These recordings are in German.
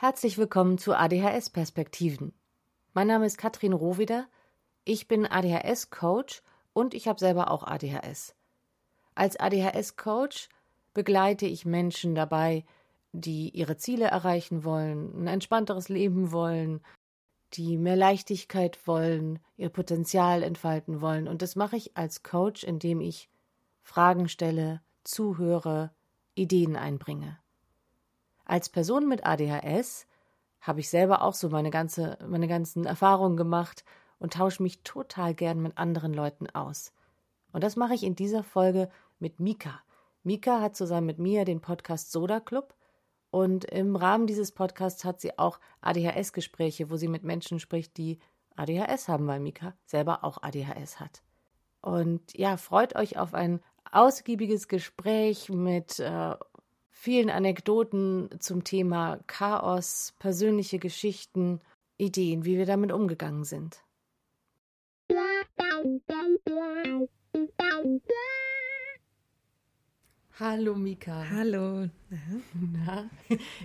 Herzlich willkommen zu ADHS Perspektiven. Mein Name ist Katrin Rohwider. Ich bin ADHS Coach und ich habe selber auch ADHS. Als ADHS Coach begleite ich Menschen dabei, die ihre Ziele erreichen wollen, ein entspannteres Leben wollen, die mehr Leichtigkeit wollen, ihr Potenzial entfalten wollen. Und das mache ich als Coach, indem ich Fragen stelle, zuhöre, Ideen einbringe. Als Person mit ADHS habe ich selber auch so meine ganze, meine ganzen Erfahrungen gemacht und tausche mich total gern mit anderen Leuten aus. Und das mache ich in dieser Folge mit Mika. Mika hat zusammen mit mir den Podcast Soda Club und im Rahmen dieses Podcasts hat sie auch ADHS-Gespräche, wo sie mit Menschen spricht, die ADHS haben, weil Mika selber auch ADHS hat. Und ja, freut euch auf ein ausgiebiges Gespräch mit äh, vielen Anekdoten zum Thema Chaos, persönliche Geschichten, Ideen, wie wir damit umgegangen sind. Hallo Mika. Hallo. Na,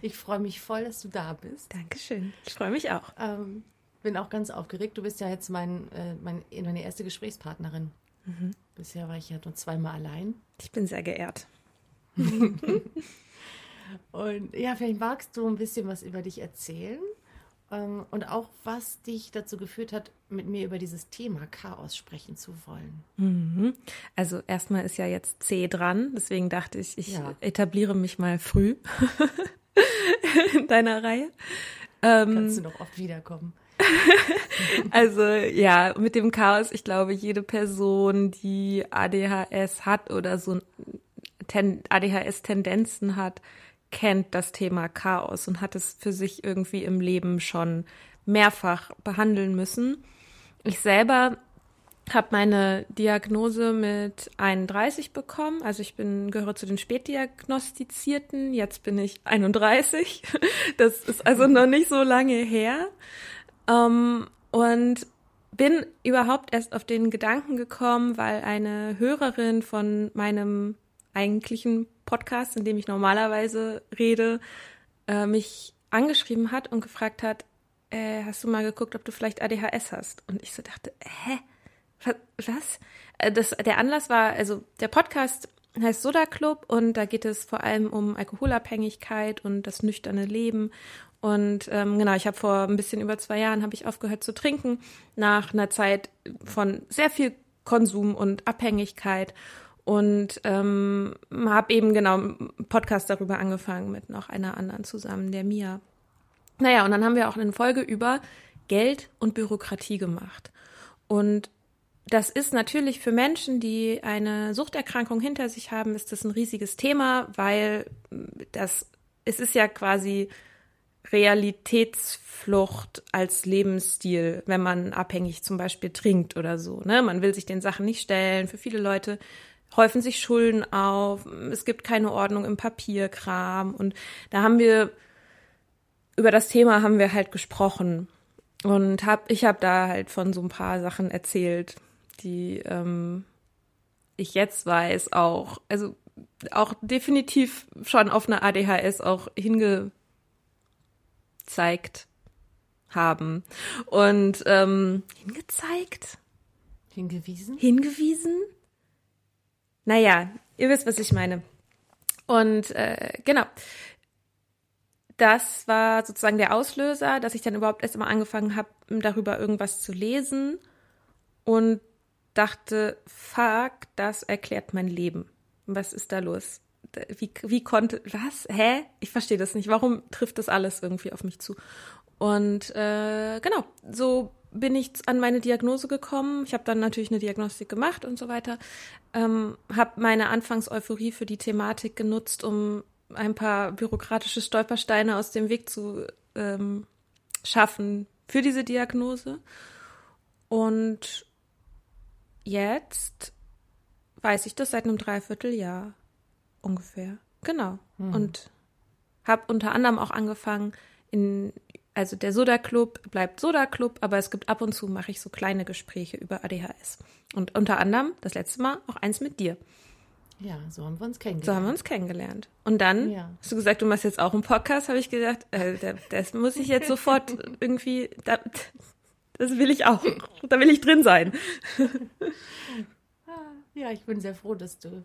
ich freue mich voll, dass du da bist. Dankeschön. Ich freue mich auch. Ähm, bin auch ganz aufgeregt. Du bist ja jetzt mein, äh, mein, meine erste Gesprächspartnerin. Mhm. Bisher war ich ja nur zweimal allein. Ich bin sehr geehrt. Und ja, vielleicht magst du ein bisschen was über dich erzählen ähm, und auch, was dich dazu geführt hat, mit mir über dieses Thema Chaos sprechen zu wollen. Mhm. Also erstmal ist ja jetzt C dran, deswegen dachte ich, ich ja. etabliere mich mal früh in deiner Reihe. Ähm, Kannst du noch oft wiederkommen. also ja, mit dem Chaos, ich glaube, jede Person, die ADHS hat oder so ADHS-Tendenzen hat, kennt das Thema Chaos und hat es für sich irgendwie im Leben schon mehrfach behandeln müssen. Ich selber habe meine Diagnose mit 31 bekommen. Also ich bin gehöre zu den spätdiagnostizierten. Jetzt bin ich 31. Das ist also noch nicht so lange her. Ähm, und bin überhaupt erst auf den Gedanken gekommen, weil eine Hörerin von meinem eigentlichen Podcast, in dem ich normalerweise rede, äh, mich angeschrieben hat und gefragt hat, äh, hast du mal geguckt, ob du vielleicht ADHS hast? Und ich so dachte, hä? Was? Äh, das, der Anlass war, also der Podcast heißt Soda Club und da geht es vor allem um Alkoholabhängigkeit und das nüchterne Leben. Und ähm, genau, ich habe vor ein bisschen über zwei Jahren habe ich aufgehört zu trinken nach einer Zeit von sehr viel Konsum und Abhängigkeit und ähm, habe eben genau einen Podcast darüber angefangen mit noch einer anderen zusammen, der Mia. Naja, und dann haben wir auch eine Folge über Geld und Bürokratie gemacht. Und das ist natürlich für Menschen, die eine Suchterkrankung hinter sich haben, ist das ein riesiges Thema, weil das, es ist ja quasi Realitätsflucht als Lebensstil, wenn man abhängig zum Beispiel trinkt oder so. Ne? Man will sich den Sachen nicht stellen. Für viele Leute häufen sich Schulden auf, es gibt keine Ordnung im Papierkram. Und da haben wir über das Thema haben wir halt gesprochen. Und hab ich habe da halt von so ein paar Sachen erzählt, die ähm, ich jetzt weiß auch, also auch definitiv schon auf eine ADHS auch hingezeigt haben. Und ähm, hingezeigt, hingewiesen, hingewiesen naja, ihr wisst, was ich meine. Und äh, genau. Das war sozusagen der Auslöser, dass ich dann überhaupt erst mal angefangen habe, darüber irgendwas zu lesen und dachte, fuck, das erklärt mein Leben. Was ist da los? Wie, wie konnte, was? Hä? Ich verstehe das nicht. Warum trifft das alles irgendwie auf mich zu? Und äh, genau, so bin ich an meine Diagnose gekommen. Ich habe dann natürlich eine Diagnostik gemacht und so weiter. Ähm, habe meine Anfangseuphorie für die Thematik genutzt, um ein paar bürokratische Stolpersteine aus dem Weg zu ähm, schaffen für diese Diagnose. Und jetzt weiß ich das seit einem Dreivierteljahr ungefähr. Genau. Hm. Und habe unter anderem auch angefangen, in also der Soda Club bleibt Soda Club, aber es gibt ab und zu mache ich so kleine Gespräche über ADHS. Und unter anderem das letzte Mal auch eins mit dir. Ja, so haben wir uns kennengelernt. So haben wir uns kennengelernt. Und dann ja. hast du gesagt, du machst jetzt auch einen Podcast, habe ich gedacht, äh, das muss ich jetzt sofort irgendwie, da, das will ich auch. Da will ich drin sein. ja, ich bin sehr froh, dass du,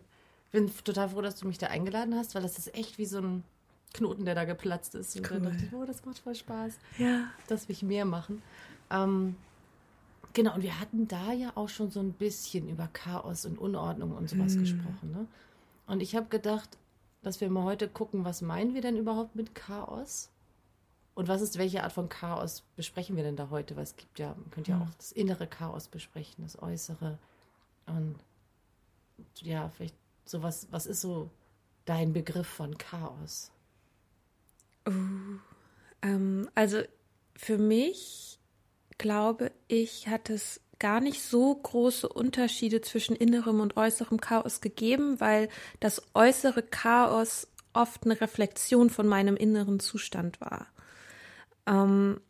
bin total froh, dass du mich da eingeladen hast, weil das ist echt wie so ein Knoten, der da geplatzt ist. Und cool. dann dachte ich, oh, das macht voll Spaß. Ja. Das will ich mehr machen. Ähm, genau, und wir hatten da ja auch schon so ein bisschen über Chaos und Unordnung und sowas hm. gesprochen. Ne? Und ich habe gedacht, dass wir mal heute gucken, was meinen wir denn überhaupt mit Chaos? Und was ist, welche Art von Chaos besprechen wir denn da heute? Weil es gibt ja, man könnte ja hm. auch das innere Chaos besprechen, das äußere. Und ja, vielleicht sowas, was ist so dein Begriff von Chaos? Uh, ähm, also für mich, glaube ich, hat es gar nicht so große Unterschiede zwischen innerem und äußerem Chaos gegeben, weil das äußere Chaos oft eine Reflexion von meinem inneren Zustand war. Ähm,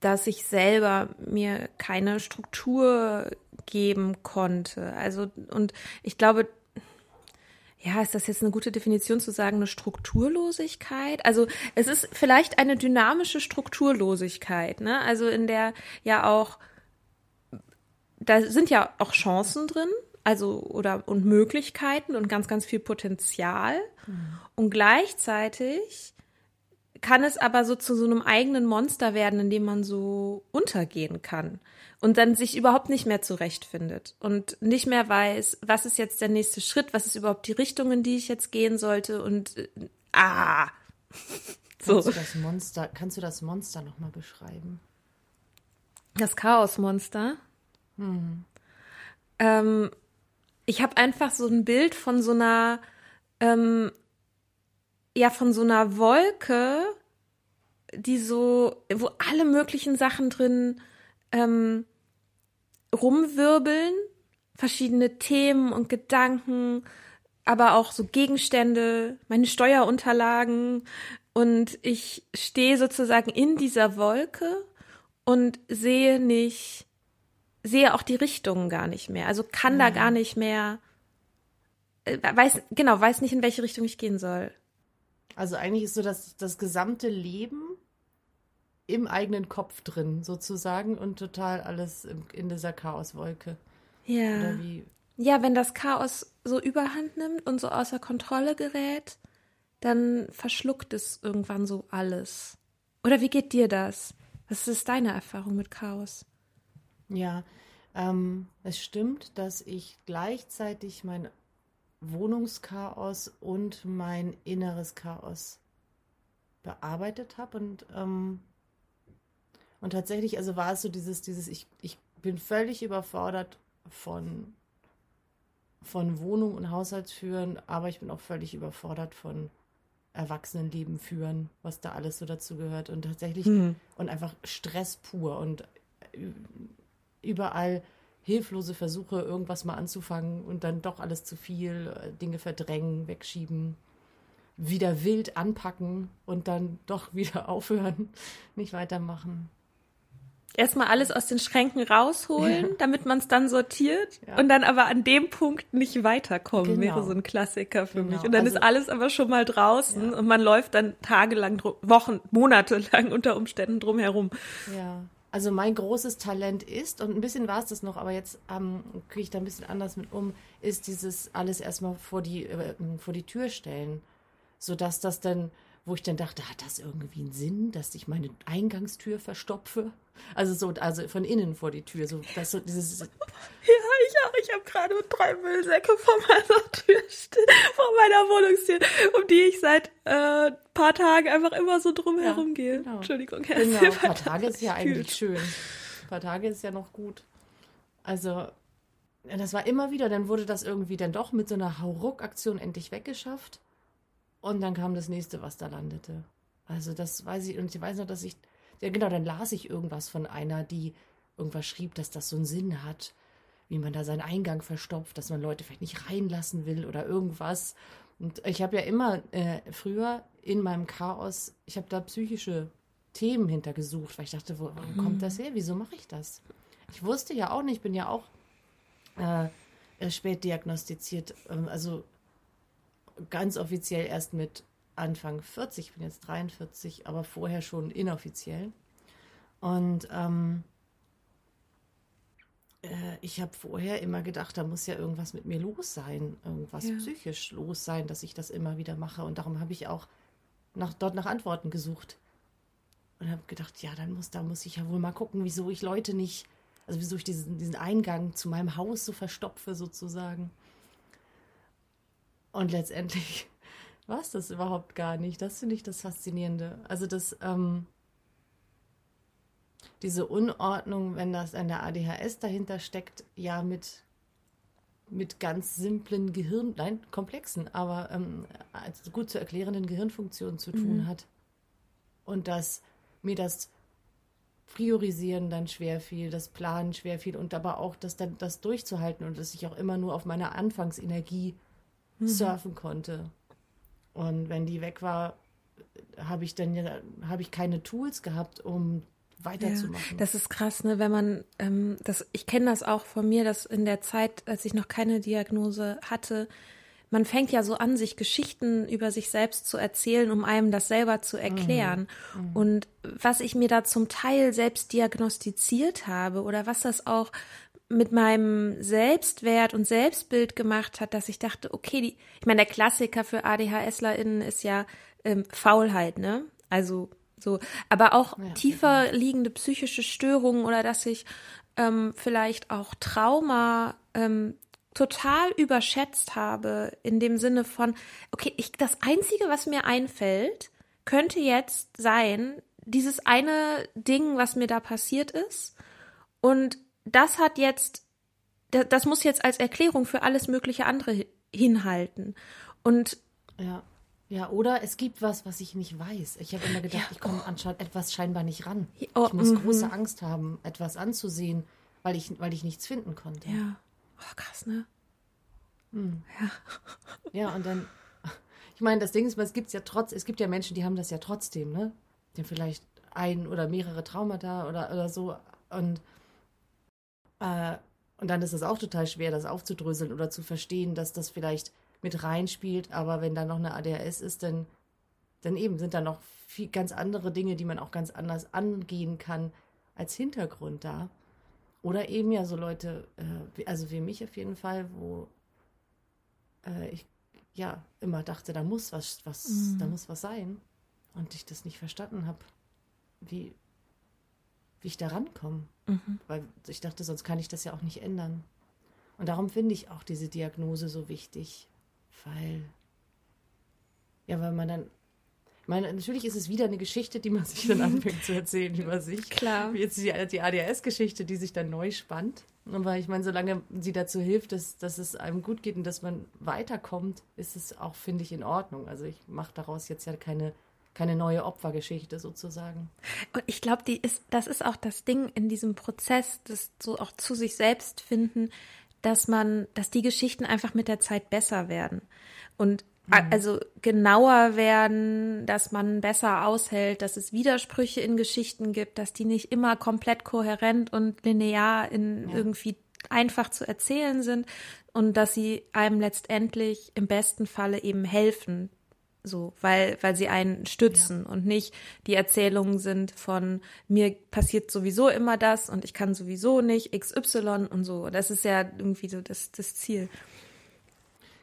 dass ich selber mir keine Struktur geben konnte. Also, und ich glaube, ja, ist das jetzt eine gute Definition zu sagen, eine Strukturlosigkeit? Also es ist vielleicht eine dynamische Strukturlosigkeit, ne? Also in der ja auch, da sind ja auch Chancen drin, also oder und Möglichkeiten und ganz, ganz viel Potenzial. Mhm. Und gleichzeitig kann es aber so zu so einem eigenen Monster werden, in dem man so untergehen kann und dann sich überhaupt nicht mehr zurechtfindet und nicht mehr weiß, was ist jetzt der nächste Schritt, was ist überhaupt die Richtung, in die ich jetzt gehen sollte und äh, ah. So. Kannst du das Monster, kannst du das Monster nochmal beschreiben? Das Chaosmonster? Hm. Ähm, ich habe einfach so ein Bild von so einer, ähm, ja, von so einer Wolke, die so, wo alle möglichen Sachen drin ähm, rumwirbeln, verschiedene Themen und Gedanken, aber auch so Gegenstände, meine Steuerunterlagen und ich stehe sozusagen in dieser Wolke und sehe nicht, sehe auch die Richtungen gar nicht mehr. Also kann ja. da gar nicht mehr, äh, weiß, genau, weiß nicht, in welche Richtung ich gehen soll. Also eigentlich ist so das, das gesamte Leben im eigenen Kopf drin, sozusagen, und total alles in dieser Chaoswolke. Ja. Ja, wenn das Chaos so überhand nimmt und so außer Kontrolle gerät, dann verschluckt es irgendwann so alles. Oder wie geht dir das? Was ist deine Erfahrung mit Chaos? Ja, ähm, es stimmt, dass ich gleichzeitig mein Wohnungschaos und mein inneres Chaos bearbeitet habe und ähm, und tatsächlich, also war es so dieses, dieses, ich, ich bin völlig überfordert von, von Wohnung und Haushaltsführen, aber ich bin auch völlig überfordert von Erwachsenenleben führen, was da alles so dazu gehört. Und tatsächlich, mhm. und einfach Stress pur und überall hilflose Versuche, irgendwas mal anzufangen und dann doch alles zu viel, äh, Dinge verdrängen, wegschieben, wieder wild anpacken und dann doch wieder aufhören, nicht weitermachen erstmal alles aus den Schränken rausholen, ja. damit man es dann sortiert ja. und dann aber an dem Punkt nicht weiterkommen, genau. wäre so ein Klassiker für genau. mich. Und dann also, ist alles aber schon mal draußen ja. und man läuft dann tagelang, Wochen, Monate lang unter Umständen drumherum. Ja. Also mein großes Talent ist, und ein bisschen war es das noch, aber jetzt ähm, kriege ich da ein bisschen anders mit um, ist dieses alles erstmal vor die, äh, vor die Tür stellen. Sodass das dann wo ich dann dachte, hat das irgendwie einen Sinn, dass ich meine Eingangstür verstopfe? Also so, also von innen vor die Tür, so, dass so dieses. Ja, ich auch. Ich habe gerade drei Müllsäcke vor meiner Tür stehen, vor meiner Wohnungstür, um die ich seit äh, paar Tagen einfach immer so drum herum ja, gehe. Genau. Entschuldigung, Herr Genau, ein paar Tage ist ja eigentlich schön. Ein paar Tage ist ja noch gut. Also, das war immer wieder, dann wurde das irgendwie dann doch mit so einer Hauruck-Aktion endlich weggeschafft. Und dann kam das nächste, was da landete. Also das weiß ich, und ich weiß noch, dass ich, ja genau, dann las ich irgendwas von einer, die irgendwas schrieb, dass das so einen Sinn hat, wie man da seinen Eingang verstopft, dass man Leute vielleicht nicht reinlassen will oder irgendwas. Und ich habe ja immer äh, früher in meinem Chaos, ich habe da psychische Themen hintergesucht, weil ich dachte, wo, wo kommt das her? Wieso mache ich das? Ich wusste ja auch nicht, ich bin ja auch äh, spät diagnostiziert, ähm, also ganz offiziell erst mit Anfang 40, ich bin jetzt 43, aber vorher schon inoffiziell. Und ähm, äh, ich habe vorher immer gedacht, da muss ja irgendwas mit mir los sein, irgendwas ja. psychisch los sein, dass ich das immer wieder mache. Und darum habe ich auch nach, dort nach Antworten gesucht. Und habe gedacht, ja, dann muss, da muss ich ja wohl mal gucken, wieso ich Leute nicht, also wieso ich diesen, diesen Eingang zu meinem Haus so verstopfe sozusagen. Und letztendlich war es das überhaupt gar nicht. Das finde ich das Faszinierende. Also das, ähm, diese Unordnung, wenn das an der ADHS dahinter steckt, ja mit, mit ganz simplen Gehirn, nein, komplexen, aber ähm, also gut zu erklärenden Gehirnfunktionen zu tun mhm. hat. Und dass mir das Priorisieren dann schwer fiel, das Planen schwer fiel und aber auch das dann das durchzuhalten und dass ich auch immer nur auf meiner Anfangsenergie mhm. surfen konnte. Und wenn die weg war, habe ich dann ja, habe ich keine Tools gehabt, um weiterzumachen. Ja, das ist krass, ne? Wenn man, ähm, das, ich kenne das auch von mir, dass in der Zeit, als ich noch keine Diagnose hatte, man fängt ja so an, sich Geschichten über sich selbst zu erzählen, um einem das selber zu erklären. Mhm. Mhm. Und was ich mir da zum Teil selbst diagnostiziert habe oder was das auch mit meinem Selbstwert und Selbstbild gemacht hat, dass ich dachte, okay, die, ich meine, der Klassiker für ADHSlerInnen ist ja ähm, Faulheit, ne? Also so, aber auch ja, tiefer liegende psychische Störungen oder dass ich ähm, vielleicht auch Trauma ähm, total überschätzt habe in dem Sinne von, okay, ich, das Einzige, was mir einfällt, könnte jetzt sein, dieses eine Ding, was mir da passiert ist. Und das hat jetzt, das muss jetzt als Erklärung für alles mögliche andere hinhalten. Und ja. Ja, oder es gibt was, was ich nicht weiß. Ich habe immer gedacht, ja, ich komme oh. an etwas scheinbar nicht ran. Oh, ich muss mm -hmm. große Angst haben, etwas anzusehen, weil ich, weil ich nichts finden konnte. Ja. Oh, krass, ne? Hm. Ja. Ja, und dann, ich meine, das Ding ist, es gibt ja trotz, es gibt ja Menschen, die haben das ja trotzdem, ne? Die haben vielleicht ein oder mehrere Traumata oder, oder so. Und, äh, und dann ist es auch total schwer, das aufzudröseln oder zu verstehen, dass das vielleicht mit reinspielt. Aber wenn da noch eine ADHS ist, dann, dann eben sind da noch viel, ganz andere Dinge, die man auch ganz anders angehen kann als Hintergrund da. Oder eben ja so Leute, äh, also wie mich auf jeden Fall, wo äh, ich ja immer dachte, da muss was, was, mhm. da muss was sein. Und ich das nicht verstanden habe, wie, wie ich da rankomme. Mhm. Weil ich dachte, sonst kann ich das ja auch nicht ändern. Und darum finde ich auch diese Diagnose so wichtig, weil, ja, weil man dann, ich meine, natürlich ist es wieder eine Geschichte, die man sich dann anfängt zu erzählen über sich. Klar. Wie jetzt die, die ADHS-Geschichte, die sich dann neu spannt. Aber ich meine, solange sie dazu hilft, dass, dass es einem gut geht und dass man weiterkommt, ist es auch, finde ich, in Ordnung. Also ich mache daraus jetzt ja keine, keine neue Opfergeschichte sozusagen. Und ich glaube, ist, das ist auch das Ding in diesem Prozess, das so auch zu sich selbst finden, dass man, dass die Geschichten einfach mit der Zeit besser werden und mhm. also genauer werden, dass man besser aushält, dass es Widersprüche in Geschichten gibt, dass die nicht immer komplett kohärent und linear in ja. irgendwie einfach zu erzählen sind und dass sie einem letztendlich im besten Falle eben helfen, so, weil, weil sie einen stützen ja. und nicht die Erzählungen sind von mir passiert sowieso immer das und ich kann sowieso nicht XY und so. Das ist ja irgendwie so das, das Ziel.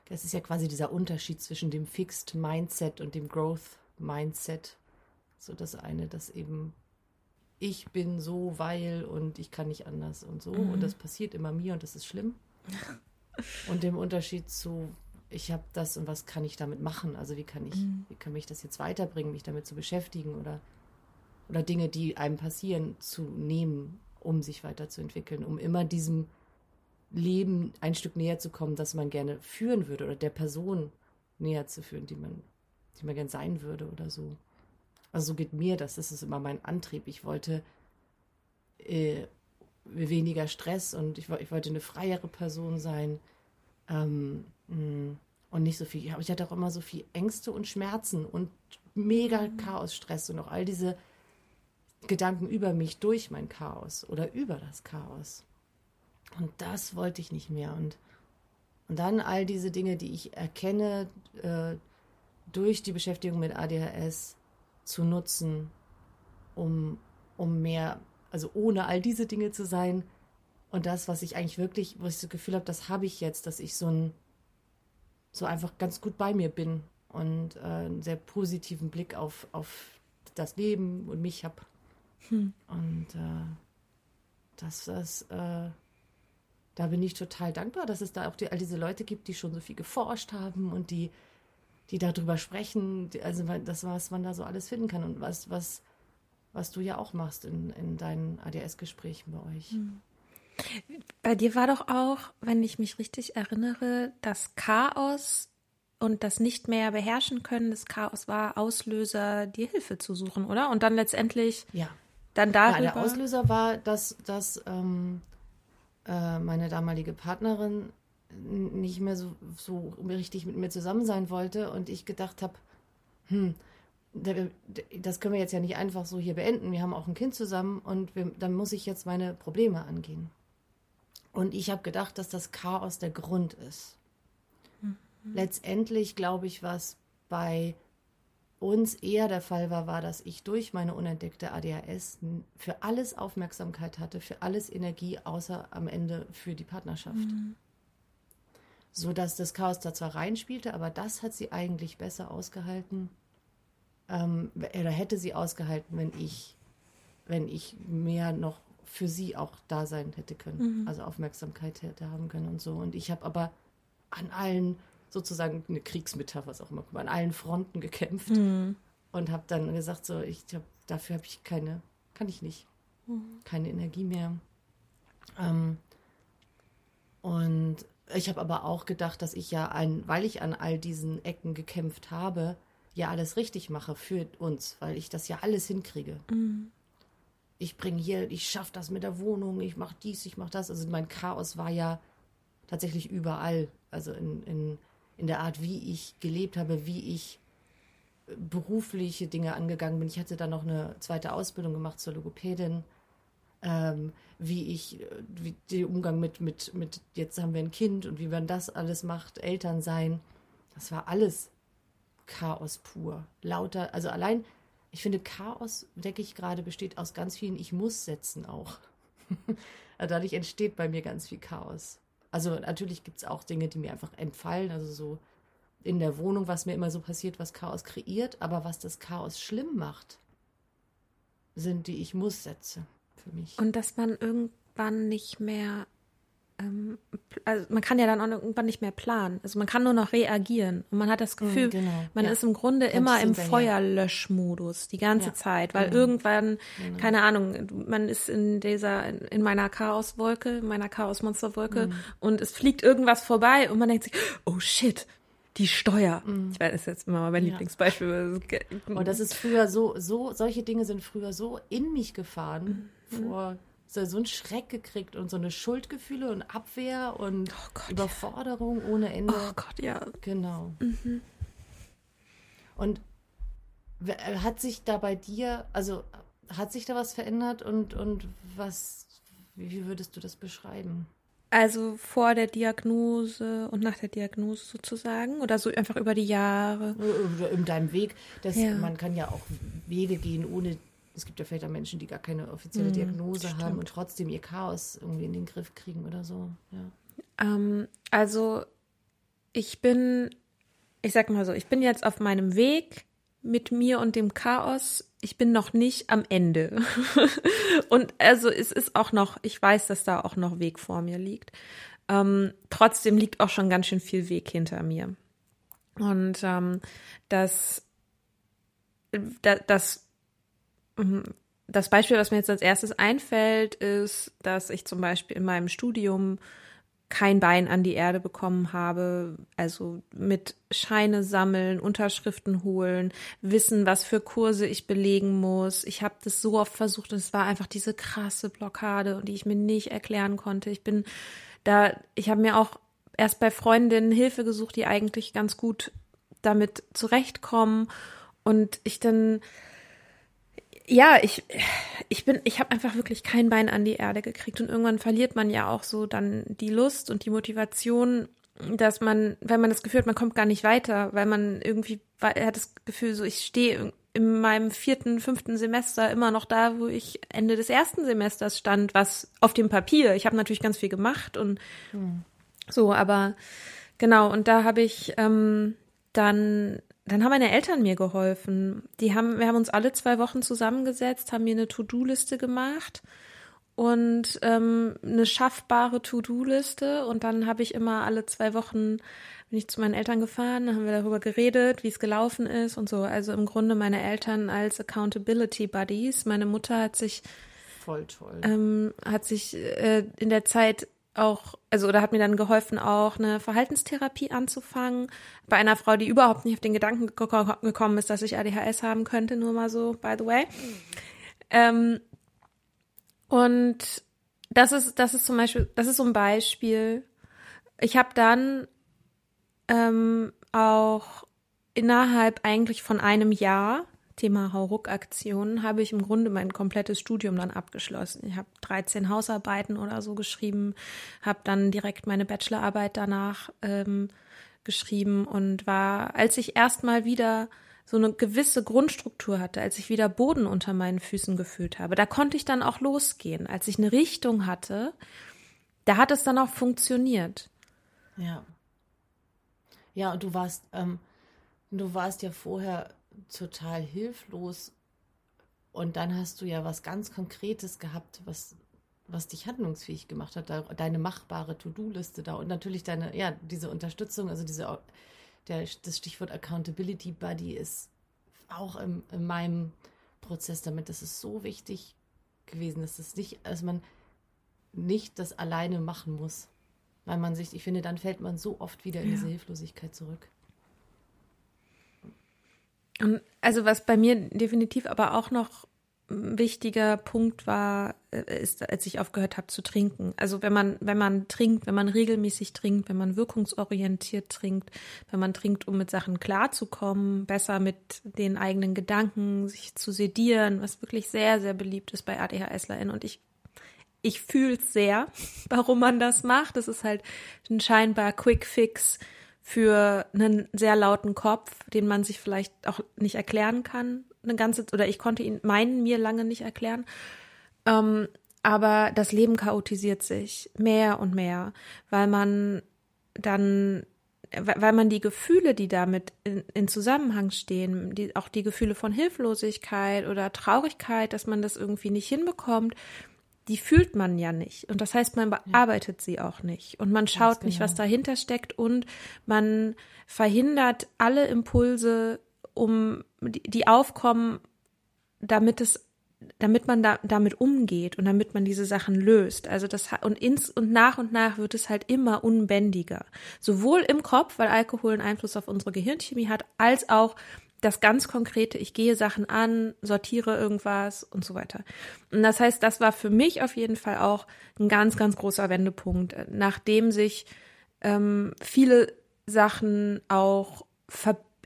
Das ist ja quasi dieser Unterschied zwischen dem Fixed Mindset und dem Growth Mindset. So das eine, das eben ich bin so, weil und ich kann nicht anders und so. Mhm. Und das passiert immer mir und das ist schlimm. und dem Unterschied zu ich habe das und was kann ich damit machen? Also wie kann ich, mhm. wie kann mich das jetzt weiterbringen, mich damit zu beschäftigen oder, oder Dinge, die einem passieren, zu nehmen, um sich weiterzuentwickeln, um immer diesem Leben ein Stück näher zu kommen, das man gerne führen würde oder der Person näher zu führen, die man, die man gern sein würde oder so. Also so geht mir das, das ist immer mein Antrieb. Ich wollte äh, weniger Stress und ich, ich wollte eine freiere Person sein. Ähm. Und nicht so viel. Ich hatte auch immer so viel Ängste und Schmerzen und mega mhm. Chaosstress und auch all diese Gedanken über mich durch mein Chaos oder über das Chaos. Und das wollte ich nicht mehr. Und, Und dann all diese Dinge, die ich erkenne, äh, durch die Beschäftigung mit ADHS zu nutzen, um, um mehr, also ohne all diese Dinge zu sein. Und das, was ich eigentlich wirklich, wo ich das Gefühl habe, das habe ich jetzt, dass ich so ein, so einfach ganz gut bei mir bin und äh, einen sehr positiven Blick auf, auf das Leben und mich habe. Hm. Und äh, das, äh, da bin ich total dankbar, dass es da auch die, all diese Leute gibt, die schon so viel geforscht haben und die, die darüber sprechen, die, also das, was man da so alles finden kann und was, was, was du ja auch machst in, in deinen ADS-Gesprächen bei euch. Hm. Bei dir war doch auch, wenn ich mich richtig erinnere, das Chaos und das nicht mehr beherrschen können des Chaos war Auslöser, dir Hilfe zu suchen, oder? Und dann letztendlich ja. dann darüber. Ja, der Auslöser war, dass, dass ähm, äh, meine damalige Partnerin nicht mehr so, so richtig mit mir zusammen sein wollte und ich gedacht habe, hm, das können wir jetzt ja nicht einfach so hier beenden. Wir haben auch ein Kind zusammen und wir, dann muss ich jetzt meine Probleme angehen. Und ich habe gedacht, dass das Chaos der Grund ist. Mhm. Letztendlich glaube ich, was bei uns eher der Fall war, war, dass ich durch meine unentdeckte ADHS für alles Aufmerksamkeit hatte, für alles Energie, außer am Ende für die Partnerschaft. Mhm. So dass das Chaos da zwar reinspielte, aber das hat sie eigentlich besser ausgehalten. Ähm, oder hätte sie ausgehalten, wenn ich, wenn ich mehr noch für sie auch da sein hätte können. Mhm. Also Aufmerksamkeit hätte haben können und so. Und ich habe aber an allen, sozusagen eine Kriegsmetapher, was auch immer, an allen Fronten gekämpft mhm. und habe dann gesagt, so, ich hab, dafür habe ich keine, kann ich nicht, mhm. keine Energie mehr. Ähm, und ich habe aber auch gedacht, dass ich ja, ein, weil ich an all diesen Ecken gekämpft habe, ja alles richtig mache für uns, weil ich das ja alles hinkriege. Mhm ich bringe hier, ich schaffe das mit der Wohnung, ich mache dies, ich mache das. Also mein Chaos war ja tatsächlich überall. Also in, in, in der Art, wie ich gelebt habe, wie ich äh, berufliche Dinge angegangen bin. Ich hatte dann noch eine zweite Ausbildung gemacht zur Logopädin. Ähm, wie ich, äh, wie der Umgang mit, mit, mit, jetzt haben wir ein Kind und wie man das alles macht, Eltern sein. Das war alles Chaos pur. Lauter, also allein ich finde, Chaos, denke ich gerade, besteht aus ganz vielen Ich muss Sätzen auch. Dadurch entsteht bei mir ganz viel Chaos. Also natürlich gibt es auch Dinge, die mir einfach entfallen, also so in der Wohnung, was mir immer so passiert, was Chaos kreiert, aber was das Chaos schlimm macht, sind die Ich muss Sätze für mich. Und dass man irgendwann nicht mehr ähm, also man kann ja dann auch irgendwann nicht mehr planen. Also man kann nur noch reagieren. Und man hat das hm, Gefühl, genau. man ja. ist im Grunde Ganz immer im Feuerlöschmodus die ganze ja. Zeit, weil mhm. irgendwann, mhm. keine Ahnung, man ist in dieser, in meiner Chaoswolke, in meiner Chaosmonsterwolke mhm. und es fliegt irgendwas vorbei und man denkt sich, oh shit, die Steuer. Ich weiß, das ist jetzt immer mein ja. Lieblingsbeispiel. Und das ist früher so, so, solche Dinge sind früher so in mich gefahren mhm. vor so, so einen Schreck gekriegt und so eine Schuldgefühle und Abwehr und oh Gott, Überforderung ja. ohne Ende. Oh Gott, ja. Genau. Mhm. Und hat sich da bei dir, also hat sich da was verändert und, und was, wie würdest du das beschreiben? Also vor der Diagnose und nach der Diagnose sozusagen oder so einfach über die Jahre? Oder in deinem Weg. Das, ja. Man kann ja auch Wege gehen, ohne es gibt ja vielleicht auch Menschen, die gar keine offizielle mhm, Diagnose stimmt. haben und trotzdem ihr Chaos irgendwie in den Griff kriegen oder so. Ja. Ähm, also ich bin, ich sag mal so, ich bin jetzt auf meinem Weg mit mir und dem Chaos. Ich bin noch nicht am Ende. und also es ist auch noch, ich weiß, dass da auch noch Weg vor mir liegt. Ähm, trotzdem liegt auch schon ganz schön viel Weg hinter mir. Und ähm, das, das Mhm. Das Beispiel, was mir jetzt als erstes einfällt, ist, dass ich zum Beispiel in meinem Studium kein Bein an die Erde bekommen habe, also mit Scheine sammeln, Unterschriften holen, wissen, was für Kurse ich belegen muss. Ich habe das so oft versucht und es war einfach diese krasse Blockade, die ich mir nicht erklären konnte. Ich bin da, ich habe mir auch erst bei Freundinnen Hilfe gesucht, die eigentlich ganz gut damit zurechtkommen und ich dann ja, ich, ich bin, ich habe einfach wirklich kein Bein an die Erde gekriegt und irgendwann verliert man ja auch so dann die Lust und die Motivation dass man, wenn man das Gefühl hat, man kommt gar nicht weiter, weil man irgendwie, er hat das Gefühl, so ich stehe in meinem vierten, fünften Semester immer noch da, wo ich Ende des ersten Semesters stand, was auf dem Papier. Ich habe natürlich ganz viel gemacht und hm. so, aber genau, und da habe ich ähm, dann, dann haben meine Eltern mir geholfen. Die haben, wir haben uns alle zwei Wochen zusammengesetzt, haben mir eine To-Do-Liste gemacht und ähm, eine schaffbare To-Do-Liste. Und dann habe ich immer alle zwei Wochen bin ich zu meinen Eltern gefahren, dann haben wir darüber geredet, wie es gelaufen ist und so. Also im Grunde meine Eltern als Accountability Buddies. Meine Mutter hat sich voll toll, ähm, hat sich äh, in der Zeit auch, also oder hat mir dann geholfen, auch eine Verhaltenstherapie anzufangen. Bei einer Frau, die überhaupt nicht auf den Gedanken gekommen ist, dass ich ADHS haben könnte, nur mal so, by the way. Ähm, und das ist, das ist zum Beispiel, das ist so ein Beispiel. Ich habe dann ähm, auch innerhalb eigentlich von einem Jahr, Thema Hauruck-Aktionen, habe ich im Grunde mein komplettes Studium dann abgeschlossen. Ich habe 13 Hausarbeiten oder so geschrieben, habe dann direkt meine Bachelorarbeit danach ähm, geschrieben und war, als ich erstmal wieder so eine gewisse Grundstruktur hatte, als ich wieder Boden unter meinen Füßen gefühlt habe, da konnte ich dann auch losgehen. Als ich eine Richtung hatte, da hat es dann auch funktioniert. Ja. Ja, und du warst, ähm, du warst ja vorher total hilflos und dann hast du ja was ganz Konkretes gehabt, was, was dich handlungsfähig gemacht hat, deine machbare To-Do-Liste da und natürlich deine, ja, diese Unterstützung, also diese, der, das Stichwort Accountability Buddy ist auch im, in meinem Prozess damit, das ist so wichtig gewesen, dass es nicht, dass man nicht das alleine machen muss. Weil man sich, ich finde, dann fällt man so oft wieder in ja. diese Hilflosigkeit zurück. Und also was bei mir definitiv aber auch noch ein wichtiger Punkt war, äh, ist, als ich aufgehört habe zu trinken. Also wenn man, wenn man trinkt, wenn man regelmäßig trinkt, wenn man wirkungsorientiert trinkt, wenn man trinkt, um mit Sachen klarzukommen, besser mit den eigenen Gedanken, sich zu sedieren, was wirklich sehr, sehr beliebt ist bei ADHSlerInnen. Und ich ich fühle es sehr, warum man das macht. Das ist halt ein scheinbar Quick Fix für einen sehr lauten Kopf, den man sich vielleicht auch nicht erklären kann. Eine ganze, oder ich konnte ihn meinen mir lange nicht erklären. Ähm, aber das Leben chaotisiert sich mehr und mehr, weil man dann, weil man die Gefühle, die damit in, in Zusammenhang stehen, die, auch die Gefühle von Hilflosigkeit oder Traurigkeit, dass man das irgendwie nicht hinbekommt, die fühlt man ja nicht. Und das heißt, man bearbeitet ja. sie auch nicht. Und man schaut genau. nicht, was dahinter steckt. Und man verhindert alle Impulse, um die aufkommen, damit es damit man da, damit umgeht und damit man diese Sachen löst. Also das und ins und nach und nach wird es halt immer unbändiger. Sowohl im Kopf, weil Alkohol einen Einfluss auf unsere Gehirnchemie hat, als auch das ganz konkrete, ich gehe Sachen an, sortiere irgendwas und so weiter. Und das heißt, das war für mich auf jeden Fall auch ein ganz, ganz großer Wendepunkt, nachdem sich ähm, viele Sachen auch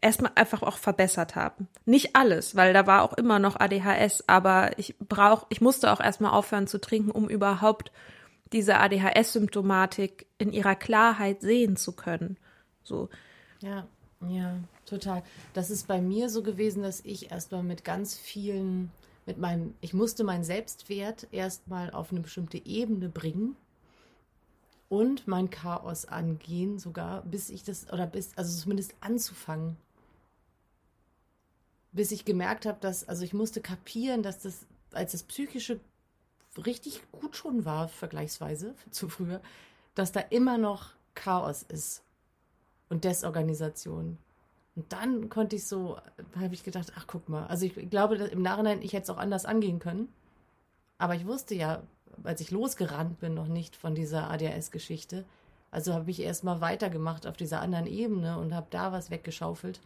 erstmal einfach auch verbessert haben. Nicht alles, weil da war auch immer noch ADHS, aber ich brauch, ich musste auch erstmal aufhören zu trinken, um überhaupt diese ADHS-Symptomatik in ihrer Klarheit sehen zu können. So. Ja, ja. Total. Das ist bei mir so gewesen, dass ich erstmal mit ganz vielen, mit meinem, ich musste meinen Selbstwert erstmal auf eine bestimmte Ebene bringen und mein Chaos angehen, sogar bis ich das, oder bis, also zumindest anzufangen. Bis ich gemerkt habe, dass, also ich musste kapieren, dass das, als das Psychische richtig gut schon war, vergleichsweise zu früher, dass da immer noch Chaos ist und Desorganisation. Und dann konnte ich so, habe ich gedacht, ach guck mal, also ich glaube im Nachhinein, ich hätte es auch anders angehen können. Aber ich wusste ja, als ich losgerannt bin, noch nicht von dieser ADHS-Geschichte. Also habe ich erst mal weitergemacht auf dieser anderen Ebene und habe da was weggeschaufelt.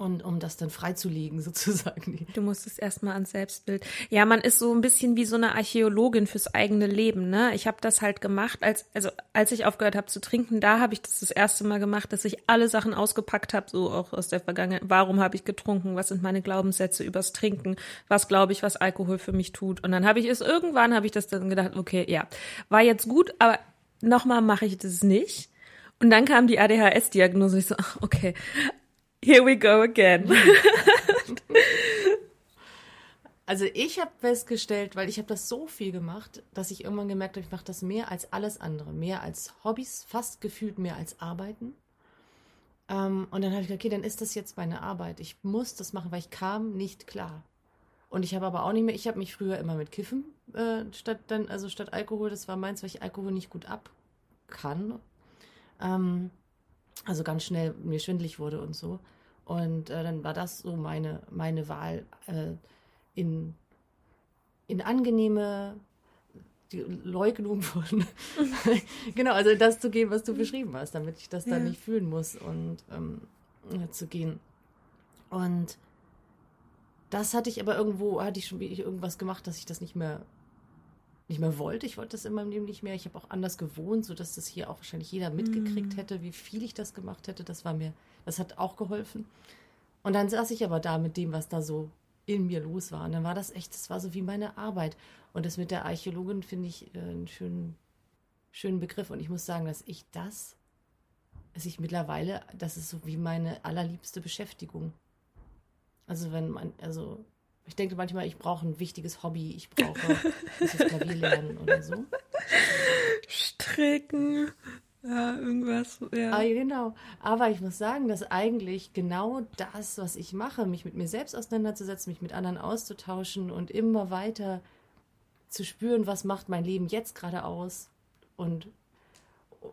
Und um das dann freizulegen, sozusagen. Du musstest erstmal ans Selbstbild. Ja, man ist so ein bisschen wie so eine Archäologin fürs eigene Leben, ne? Ich habe das halt gemacht, als, also als ich aufgehört habe zu trinken, da habe ich das das erste Mal gemacht, dass ich alle Sachen ausgepackt habe, so auch aus der Vergangenheit. Warum habe ich getrunken? Was sind meine Glaubenssätze übers Trinken? Was glaube ich, was Alkohol für mich tut? Und dann habe ich es irgendwann, habe ich das dann gedacht, okay, ja, war jetzt gut, aber nochmal mache ich das nicht. Und dann kam die ADHS-Diagnose. Ich so, ach, okay, here we go again. Also ich habe festgestellt, weil ich habe das so viel gemacht, dass ich irgendwann gemerkt habe, ich mache das mehr als alles andere, mehr als Hobbys, fast gefühlt mehr als Arbeiten. Ähm, und dann habe ich gedacht, okay, dann ist das jetzt meine Arbeit. Ich muss das machen, weil ich kam nicht klar. Und ich habe aber auch nicht mehr, ich habe mich früher immer mit Kiffen äh, statt dann, also statt Alkohol, das war meins, weil ich Alkohol nicht gut ab kann. Ähm, also ganz schnell mir schwindlig wurde und so. Und äh, dann war das so meine, meine Wahl. Äh, in, in angenehme Leugnung von, genau, also das zu gehen, was du beschrieben hast, damit ich das dann nicht fühlen muss und ähm, zu gehen. Und das hatte ich aber irgendwo, hatte ich schon irgendwas gemacht, dass ich das nicht mehr nicht mehr wollte. Ich wollte das in meinem Leben nicht mehr. Ich habe auch anders gewohnt, sodass das hier auch wahrscheinlich jeder mitgekriegt mhm. hätte, wie viel ich das gemacht hätte. Das war mir, das hat auch geholfen. Und dann saß ich aber da mit dem, was da so in mir los war. Und dann war das echt, das war so wie meine Arbeit. Und das mit der Archäologin finde ich äh, einen schönen, schönen Begriff. Und ich muss sagen, dass ich das, dass ich mittlerweile, das ist so wie meine allerliebste Beschäftigung. Also wenn man, also ich denke manchmal, ich brauche ein wichtiges Hobby, ich brauche das Klavier lernen oder so. Stricken. Ja, irgendwas, ja. Ah, genau. Aber ich muss sagen, dass eigentlich genau das, was ich mache, mich mit mir selbst auseinanderzusetzen, mich mit anderen auszutauschen und immer weiter zu spüren, was macht mein Leben jetzt gerade aus und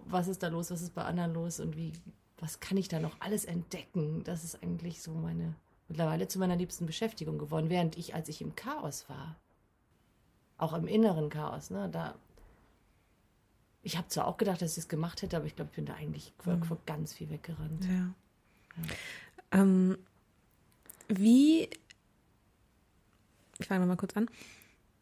was ist da los, was ist bei anderen los und wie, was kann ich da noch alles entdecken? Das ist eigentlich so meine, mittlerweile zu meiner liebsten Beschäftigung geworden, während ich, als ich im Chaos war, auch im inneren Chaos, ne, da ich habe zwar auch gedacht, dass ich es gemacht hätte, aber ich glaube, ich bin da eigentlich vor, vor ganz viel weggerannt. Ja. ja. Ähm, wie, ich fange mal kurz an.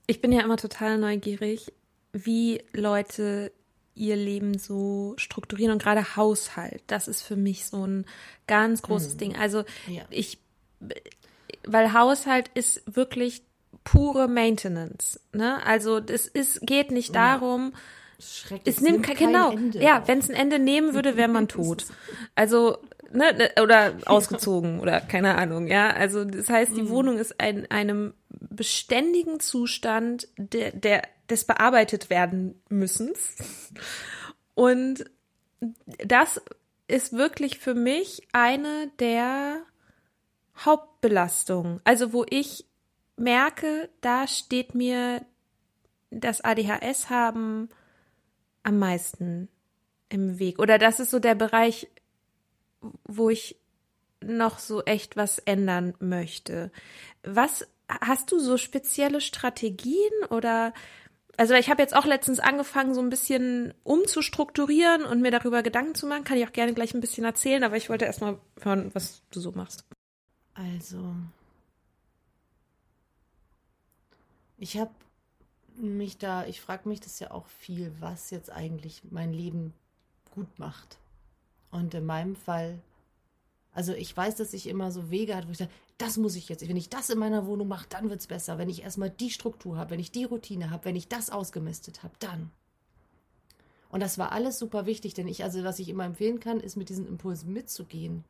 Ich bin ja immer total neugierig, wie Leute ihr Leben so strukturieren und gerade Haushalt, das ist für mich so ein ganz großes mhm. Ding. Also ja. ich, weil Haushalt ist wirklich pure Maintenance. Ne? Also es ist, geht nicht darum, ja es nimmt, nimmt genau. Ende ja, wenn es ein Ende nehmen würde, wäre man tot. Also ne, ne, oder ausgezogen oder keine Ahnung. Ja, also das heißt, die mhm. Wohnung ist in einem beständigen Zustand der, der des bearbeitet werden müssens. Und das ist wirklich für mich eine der Hauptbelastungen. Also wo ich merke, da steht mir das ADHS haben am meisten im Weg? Oder das ist so der Bereich, wo ich noch so echt was ändern möchte. Was hast du so spezielle Strategien oder also ich habe jetzt auch letztens angefangen, so ein bisschen umzustrukturieren und mir darüber Gedanken zu machen. Kann ich auch gerne gleich ein bisschen erzählen, aber ich wollte erstmal hören, was du so machst. Also, ich habe mich da, ich frage mich das ja auch viel, was jetzt eigentlich mein Leben gut macht. Und in meinem Fall, also ich weiß, dass ich immer so Wege hatte, wo ich sage, das muss ich jetzt, wenn ich das in meiner Wohnung mache, dann wird es besser. Wenn ich erstmal die Struktur habe, wenn ich die Routine habe, wenn ich das ausgemistet habe, dann. Und das war alles super wichtig, denn ich, also was ich immer empfehlen kann, ist mit diesen Impulsen mitzugehen.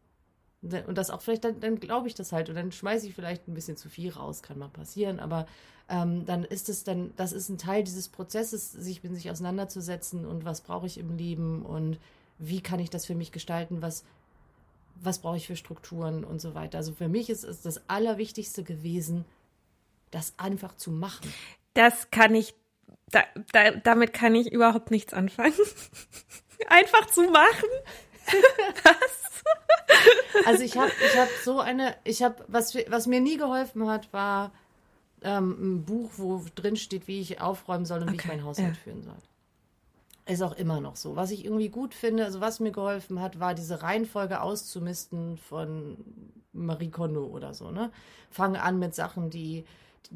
Und das auch vielleicht, dann, dann glaube ich das halt und dann schmeiße ich vielleicht ein bisschen zu viel raus, kann mal passieren, aber ähm, dann ist es dann, das ist ein Teil dieses Prozesses, sich mit sich auseinanderzusetzen und was brauche ich im Leben und wie kann ich das für mich gestalten, was, was brauche ich für Strukturen und so weiter. Also für mich ist es das Allerwichtigste gewesen, das einfach zu machen. Das kann ich, da, da, damit kann ich überhaupt nichts anfangen. einfach zu machen. Was? Also ich habe ich hab so eine, ich habe, was, was mir nie geholfen hat, war ähm, ein Buch, wo drin steht, wie ich aufräumen soll und okay. wie ich mein Haushalt ja. führen soll. Ist auch immer noch so. Was ich irgendwie gut finde, also was mir geholfen hat, war diese Reihenfolge auszumisten von Marie Kondo oder so. Ne? Fange an mit Sachen, die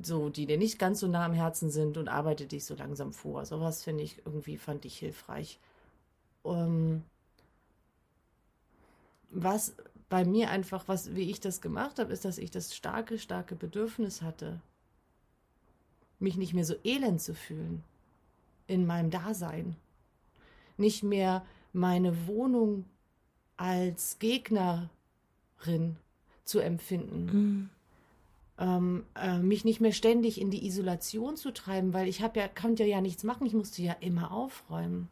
so, die dir nicht ganz so nah am Herzen sind und arbeite dich so langsam vor. Sowas finde ich irgendwie, fand ich hilfreich. Um, ähm, was bei mir einfach, was, wie ich das gemacht habe, ist, dass ich das starke, starke Bedürfnis hatte, mich nicht mehr so elend zu fühlen in meinem Dasein. Nicht mehr meine Wohnung als Gegnerin zu empfinden. Mhm. Ähm, äh, mich nicht mehr ständig in die Isolation zu treiben, weil ich habe ja, konnte ja nichts machen, ich musste ja immer aufräumen.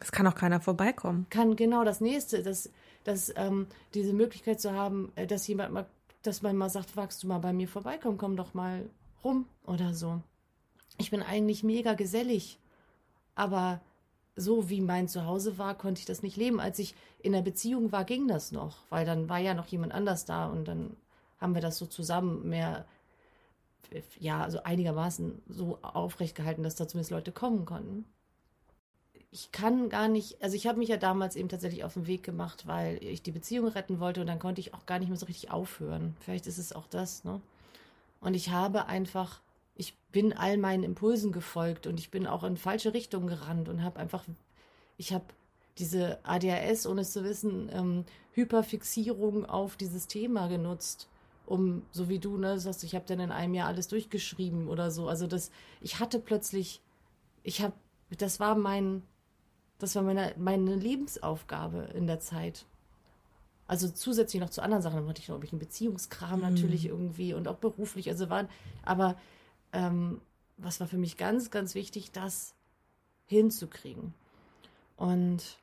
Es kann auch keiner vorbeikommen. Kann genau das nächste, dass, dass ähm, diese Möglichkeit zu haben, äh, dass jemand mal, dass man mal sagt, wagst du mal bei mir vorbeikommen, komm doch mal rum oder so. Ich bin eigentlich mega gesellig, aber so wie mein Zuhause war, konnte ich das nicht leben. Als ich in der Beziehung war, ging das noch, weil dann war ja noch jemand anders da und dann haben wir das so zusammen mehr, ja, also einigermaßen so aufrecht gehalten, dass da zumindest Leute kommen konnten. Ich kann gar nicht, also ich habe mich ja damals eben tatsächlich auf den Weg gemacht, weil ich die Beziehung retten wollte und dann konnte ich auch gar nicht mehr so richtig aufhören. Vielleicht ist es auch das, ne? Und ich habe einfach ich bin all meinen Impulsen gefolgt und ich bin auch in falsche Richtungen gerannt und habe einfach, ich habe diese ADHS, ohne es zu wissen, ähm, Hyperfixierung auf dieses Thema genutzt, um, so wie du, ne, sagst, ich habe dann in einem Jahr alles durchgeschrieben oder so. Also das, ich hatte plötzlich, ich habe, das war mein, das war meine, meine Lebensaufgabe in der Zeit. Also zusätzlich noch zu anderen Sachen, dann hatte ich noch ein Beziehungskram mhm. natürlich irgendwie und auch beruflich, also waren, aber ähm, was war für mich ganz, ganz wichtig, das hinzukriegen. Und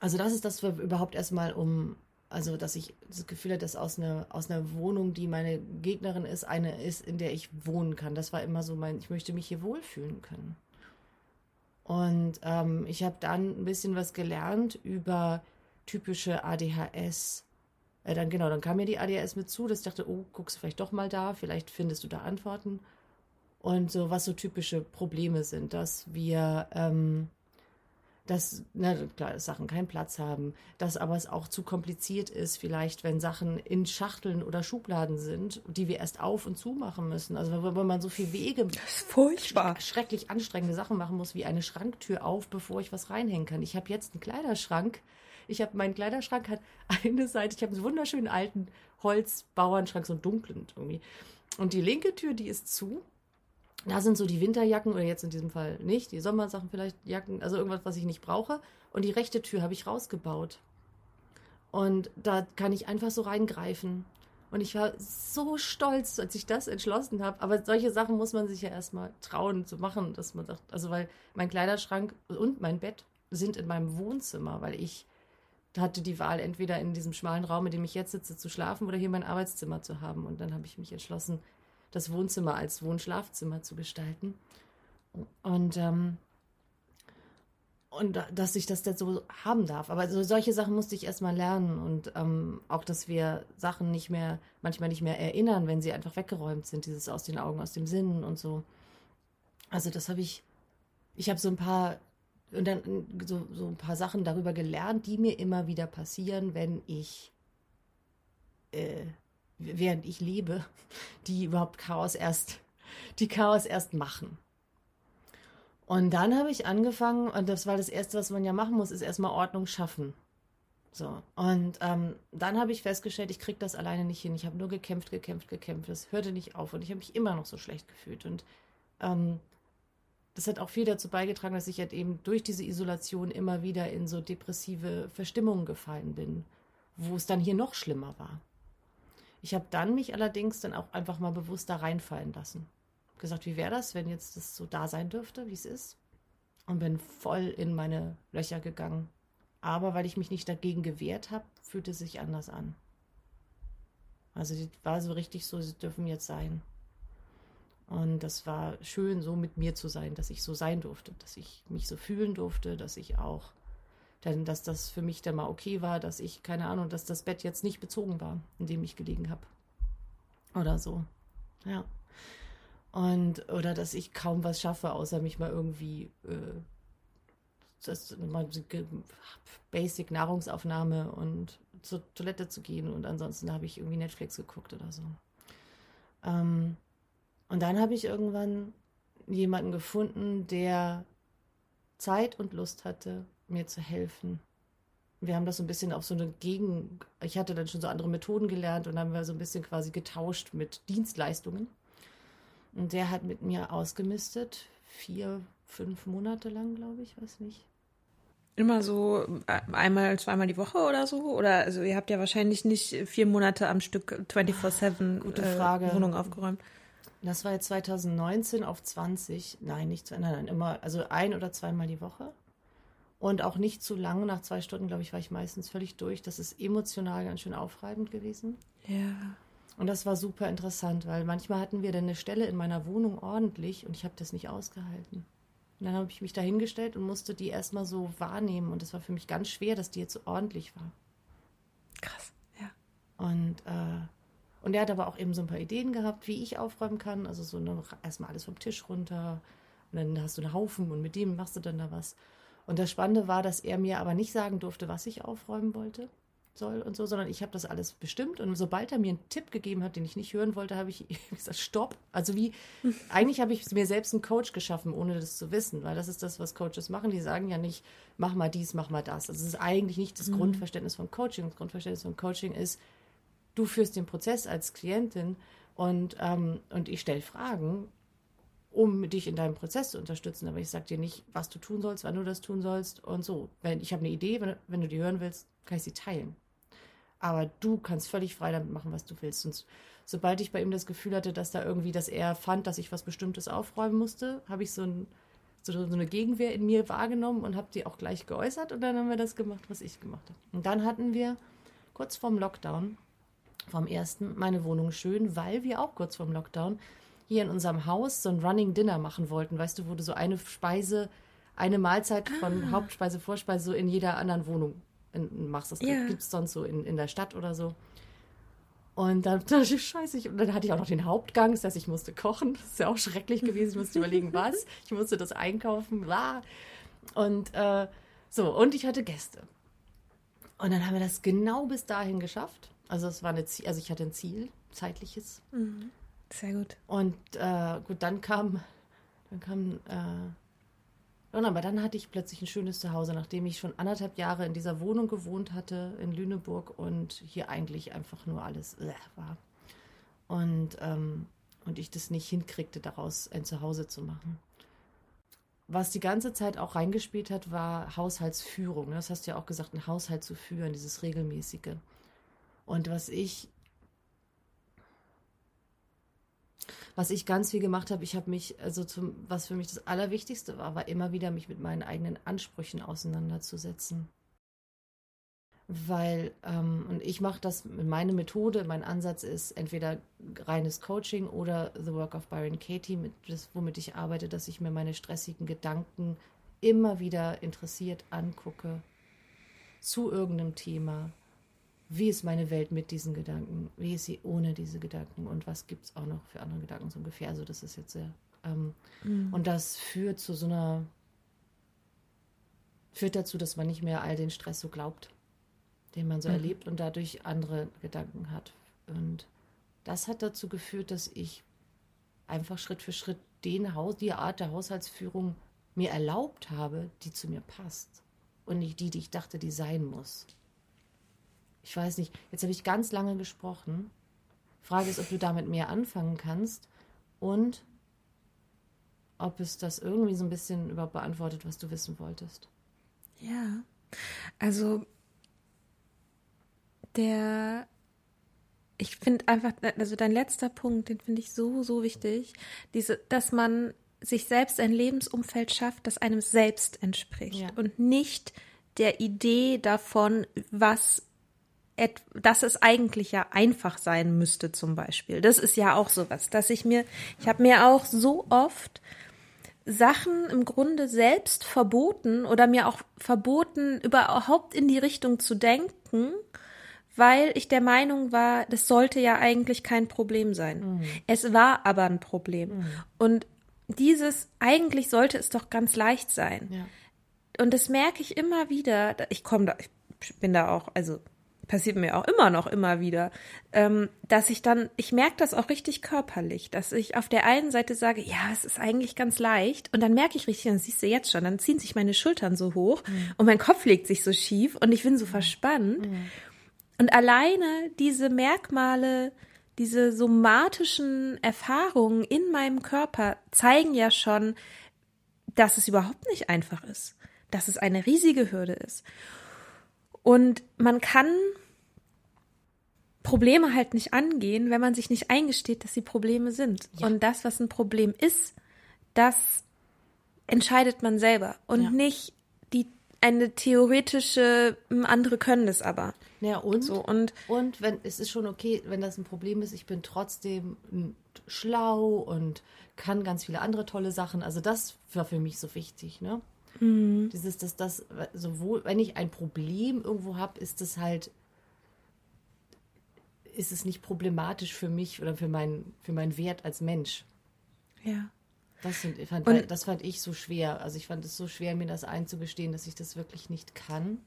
also das ist das überhaupt erstmal um, also dass ich das Gefühl hatte, dass aus einer, aus einer Wohnung, die meine Gegnerin ist, eine ist, in der ich wohnen kann. Das war immer so mein, ich möchte mich hier wohlfühlen können. Und ähm, ich habe dann ein bisschen was gelernt über typische ADHS äh, dann genau, dann kam mir die ADHS mit zu, dass ich dachte, oh, guckst du vielleicht doch mal da, vielleicht findest du da Antworten. Und so, was so typische Probleme sind, dass wir, ähm, dass, na klar, dass Sachen keinen Platz haben, dass aber es auch zu kompliziert ist, vielleicht, wenn Sachen in Schachteln oder Schubladen sind, die wir erst auf und zu machen müssen. Also wenn man so viel Wege, das ist furchtbar. schrecklich anstrengende Sachen machen muss, wie eine Schranktür auf, bevor ich was reinhängen kann. Ich habe jetzt einen Kleiderschrank, ich habe meinen Kleiderschrank hat eine Seite, ich habe einen wunderschönen alten Holzbauernschrank, so einen dunklen irgendwie. Und die linke Tür, die ist zu. Da sind so die Winterjacken oder jetzt in diesem Fall nicht, die Sommersachen vielleicht Jacken, also irgendwas, was ich nicht brauche. Und die rechte Tür habe ich rausgebaut. Und da kann ich einfach so reingreifen. Und ich war so stolz, als ich das entschlossen habe. Aber solche Sachen muss man sich ja erstmal trauen zu machen, dass man sagt, also weil mein Kleiderschrank und mein Bett sind in meinem Wohnzimmer, weil ich hatte die Wahl, entweder in diesem schmalen Raum, in dem ich jetzt sitze, zu schlafen oder hier mein Arbeitszimmer zu haben. Und dann habe ich mich entschlossen, das Wohnzimmer als Wohnschlafzimmer zu gestalten. Und, ähm, und dass ich das jetzt so haben darf. Aber so, solche Sachen musste ich erstmal lernen. Und ähm, auch, dass wir Sachen nicht mehr, manchmal nicht mehr erinnern, wenn sie einfach weggeräumt sind. Dieses aus den Augen, aus dem Sinn und so. Also das habe ich, ich habe so ein paar und dann so, so ein paar Sachen darüber gelernt, die mir immer wieder passieren, wenn ich, äh, während ich lebe, die überhaupt Chaos erst, die Chaos erst machen. Und dann habe ich angefangen, und das war das Erste, was man ja machen muss, ist erstmal Ordnung schaffen. So. Und ähm, dann habe ich festgestellt, ich kriege das alleine nicht hin. Ich habe nur gekämpft, gekämpft, gekämpft. Das hörte nicht auf und ich habe mich immer noch so schlecht gefühlt. Und ähm, das hat auch viel dazu beigetragen, dass ich halt eben durch diese Isolation immer wieder in so depressive Verstimmungen gefallen bin, wo es dann hier noch schlimmer war. Ich habe dann mich allerdings dann auch einfach mal bewusst da reinfallen lassen. Gesagt, wie wäre das, wenn jetzt das so da sein dürfte, wie es ist? Und bin voll in meine Löcher gegangen. Aber weil ich mich nicht dagegen gewehrt habe, fühlte es sich anders an. Also die war so richtig so, sie dürfen jetzt sein. Und das war schön, so mit mir zu sein, dass ich so sein durfte, dass ich mich so fühlen durfte, dass ich auch, denn dass das für mich dann mal okay war, dass ich, keine Ahnung, dass das Bett jetzt nicht bezogen war, in dem ich gelegen habe. Oder so. Ja. Und, oder dass ich kaum was schaffe, außer mich mal irgendwie, äh, das, Basic Nahrungsaufnahme und zur Toilette zu gehen und ansonsten habe ich irgendwie Netflix geguckt oder so. Ähm, und dann habe ich irgendwann jemanden gefunden, der Zeit und Lust hatte, mir zu helfen. Wir haben das so ein bisschen auf so eine Gegen. Ich hatte dann schon so andere Methoden gelernt und haben wir so ein bisschen quasi getauscht mit Dienstleistungen. Und der hat mit mir ausgemistet, vier, fünf Monate lang, glaube ich, weiß nicht. Immer so äh, einmal, zweimal die Woche oder so? Oder also ihr habt ja wahrscheinlich nicht vier Monate am Stück 24-7 Gute äh, Frage. Wohnung aufgeräumt. Das war jetzt 2019 auf 20. Nein, nicht zu nein, nein, immer, also ein oder zweimal die Woche. Und auch nicht zu lang. Nach zwei Stunden, glaube ich, war ich meistens völlig durch. Das ist emotional ganz schön aufreibend gewesen. Ja. Und das war super interessant, weil manchmal hatten wir dann eine Stelle in meiner Wohnung ordentlich und ich habe das nicht ausgehalten. Und dann habe ich mich dahingestellt und musste die erstmal so wahrnehmen. Und es war für mich ganz schwer, dass die jetzt so ordentlich war. Krass, ja. Und, äh, und er hat aber auch eben so ein paar Ideen gehabt, wie ich aufräumen kann. Also so eine, erstmal alles vom Tisch runter. Und dann hast du einen Haufen und mit dem machst du dann da was. Und das Spannende war, dass er mir aber nicht sagen durfte, was ich aufräumen wollte soll und so, sondern ich habe das alles bestimmt und sobald er mir einen Tipp gegeben hat, den ich nicht hören wollte, habe ich gesagt, stopp. Also wie, eigentlich habe ich mir selbst einen Coach geschaffen, ohne das zu wissen, weil das ist das, was Coaches machen. Die sagen ja nicht, mach mal dies, mach mal das. Also es ist eigentlich nicht das mhm. Grundverständnis von Coaching. Das Grundverständnis von Coaching ist, du führst den Prozess als Klientin und, ähm, und ich stelle Fragen, um dich in deinem Prozess zu unterstützen. Aber ich sage dir nicht, was du tun sollst, wann du das tun sollst und so. Wenn ich habe eine Idee, wenn, wenn du die hören willst, kann ich sie teilen. Aber du kannst völlig frei damit machen, was du willst. Und sobald ich bei ihm das Gefühl hatte, dass da irgendwie, dass er fand, dass ich was Bestimmtes aufräumen musste, habe ich so, ein, so, so, eine Gegenwehr in mir wahrgenommen und habe die auch gleich geäußert. Und dann haben wir das gemacht, was ich gemacht habe. Und dann hatten wir kurz vorm Lockdown, vom ersten, meine Wohnung schön, weil wir auch kurz vorm Lockdown hier in unserem Haus so ein Running Dinner machen wollten. Weißt du, wo du so eine Speise, eine Mahlzeit von ah. Hauptspeise, Vorspeise so in jeder anderen Wohnung in, machst. Das ja. gibt es sonst so in, in der Stadt oder so. Und dann dachte ich, scheiße, ich, und dann hatte ich auch noch den Hauptgang, das heißt, ich musste kochen. Das ist ja auch schrecklich gewesen. Ich musste überlegen, was. Ich musste das einkaufen, bla. Und äh, so, und ich hatte Gäste. Und dann haben wir das genau bis dahin geschafft. Also es war eine Ziel, also ich hatte ein Ziel, zeitliches. Mhm. Sehr gut. Und äh, gut, dann kam, dann kam äh, und aber dann hatte ich plötzlich ein schönes Zuhause, nachdem ich schon anderthalb Jahre in dieser Wohnung gewohnt hatte in Lüneburg und hier eigentlich einfach nur alles äh, war. Und, ähm, und ich das nicht hinkriegte, daraus ein Zuhause zu machen. Was die ganze Zeit auch reingespielt hat, war Haushaltsführung. Das hast du ja auch gesagt, einen Haushalt zu führen, dieses regelmäßige. Und was ich was ich ganz viel gemacht habe, ich habe mich, also zum, was für mich das Allerwichtigste war, war immer wieder mich mit meinen eigenen Ansprüchen auseinanderzusetzen. Weil, ähm, und ich mache das, meine Methode, mein Ansatz ist entweder reines Coaching oder The Work of Byron Katie, mit, das, womit ich arbeite, dass ich mir meine stressigen Gedanken immer wieder interessiert angucke zu irgendeinem Thema wie ist meine Welt mit diesen Gedanken, wie ist sie ohne diese Gedanken und was gibt es auch noch für andere Gedanken so ungefähr. Also das ist jetzt sehr. Ähm, mhm. Und das führt zu so einer, führt dazu, dass man nicht mehr all den Stress so glaubt, den man so mhm. erlebt und dadurch andere Gedanken hat. Und das hat dazu geführt, dass ich einfach Schritt für Schritt den Haus, die Art der Haushaltsführung mir erlaubt habe, die zu mir passt. Und nicht die, die ich dachte, die sein muss ich weiß nicht, jetzt habe ich ganz lange gesprochen. Frage ist, ob du damit mehr anfangen kannst und ob es das irgendwie so ein bisschen überhaupt beantwortet, was du wissen wolltest. Ja, also der, ich finde einfach, also dein letzter Punkt, den finde ich so, so wichtig, diese, dass man sich selbst ein Lebensumfeld schafft, das einem selbst entspricht ja. und nicht der Idee davon, was dass es eigentlich ja einfach sein müsste zum Beispiel. Das ist ja auch sowas, dass ich mir, ich habe mir auch so oft Sachen im Grunde selbst verboten oder mir auch verboten, überhaupt in die Richtung zu denken, weil ich der Meinung war, das sollte ja eigentlich kein Problem sein. Mhm. Es war aber ein Problem. Mhm. Und dieses, eigentlich sollte es doch ganz leicht sein. Ja. Und das merke ich immer wieder. Ich komme da, ich bin da auch, also passiert mir auch immer noch immer wieder, ähm, dass ich dann, ich merke das auch richtig körperlich, dass ich auf der einen Seite sage, ja, es ist eigentlich ganz leicht und dann merke ich richtig, dann siehst du jetzt schon, dann ziehen sich meine Schultern so hoch mhm. und mein Kopf legt sich so schief und ich bin so verspannt. Mhm. Und alleine diese Merkmale, diese somatischen Erfahrungen in meinem Körper zeigen ja schon, dass es überhaupt nicht einfach ist dass es eine riesige Hürde ist. Und man kann Probleme halt nicht angehen, wenn man sich nicht eingesteht, dass sie Probleme sind. Ja. Und das, was ein Problem ist, das entscheidet man selber und ja. nicht die eine theoretische andere können es aber. Ja, und, so, und, und wenn es ist schon okay, wenn das ein Problem ist, ich bin trotzdem schlau und kann ganz viele andere tolle Sachen. Also das war für mich so wichtig, ne? Mhm. Dieses, dass das, sowohl, wenn ich ein Problem irgendwo habe, ist es halt, ist es nicht problematisch für mich oder für, mein, für meinen Wert als Mensch. Ja. Das, sind, fand, und, das fand ich so schwer. Also ich fand es so schwer, mir das einzugestehen, dass ich das wirklich nicht kann.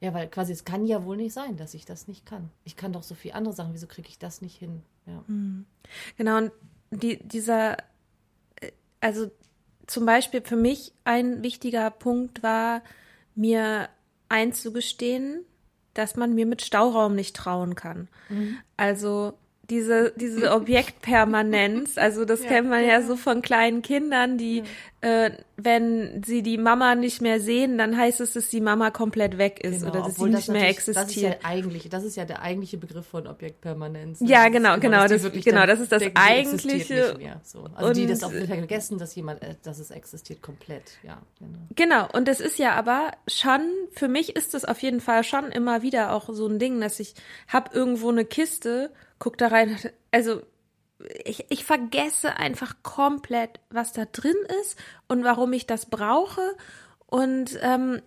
Ja, weil quasi es kann ja wohl nicht sein, dass ich das nicht kann. Ich kann doch so viele andere Sachen. Wieso kriege ich das nicht hin? Ja. Hm. Genau, und die, dieser, äh, also zum Beispiel für mich ein wichtiger Punkt war, mir einzugestehen, dass man mir mit Stauraum nicht trauen kann. Mhm. Also diese, diese Objektpermanenz, also das ja, kennt man ja, ja, so von kleinen Kindern, die, ja. äh, wenn sie die Mama nicht mehr sehen, dann heißt es, dass die Mama komplett weg ist genau, oder dass sie nicht mehr existiert. Das ist ja eigentlich, das ist ja der eigentliche Begriff von Objektpermanenz. Ja, genau, genau, das, genau, das ist das denken, eigentliche. So. Also und, die das auch vergessen, dass jemand, äh, dass es existiert komplett, ja. Genau. genau, und das ist ja aber schon, für mich ist es auf jeden Fall schon immer wieder auch so ein Ding, dass ich hab irgendwo eine Kiste guck da rein. Also ich, ich vergesse einfach komplett, was da drin ist und warum ich das brauche und ähm,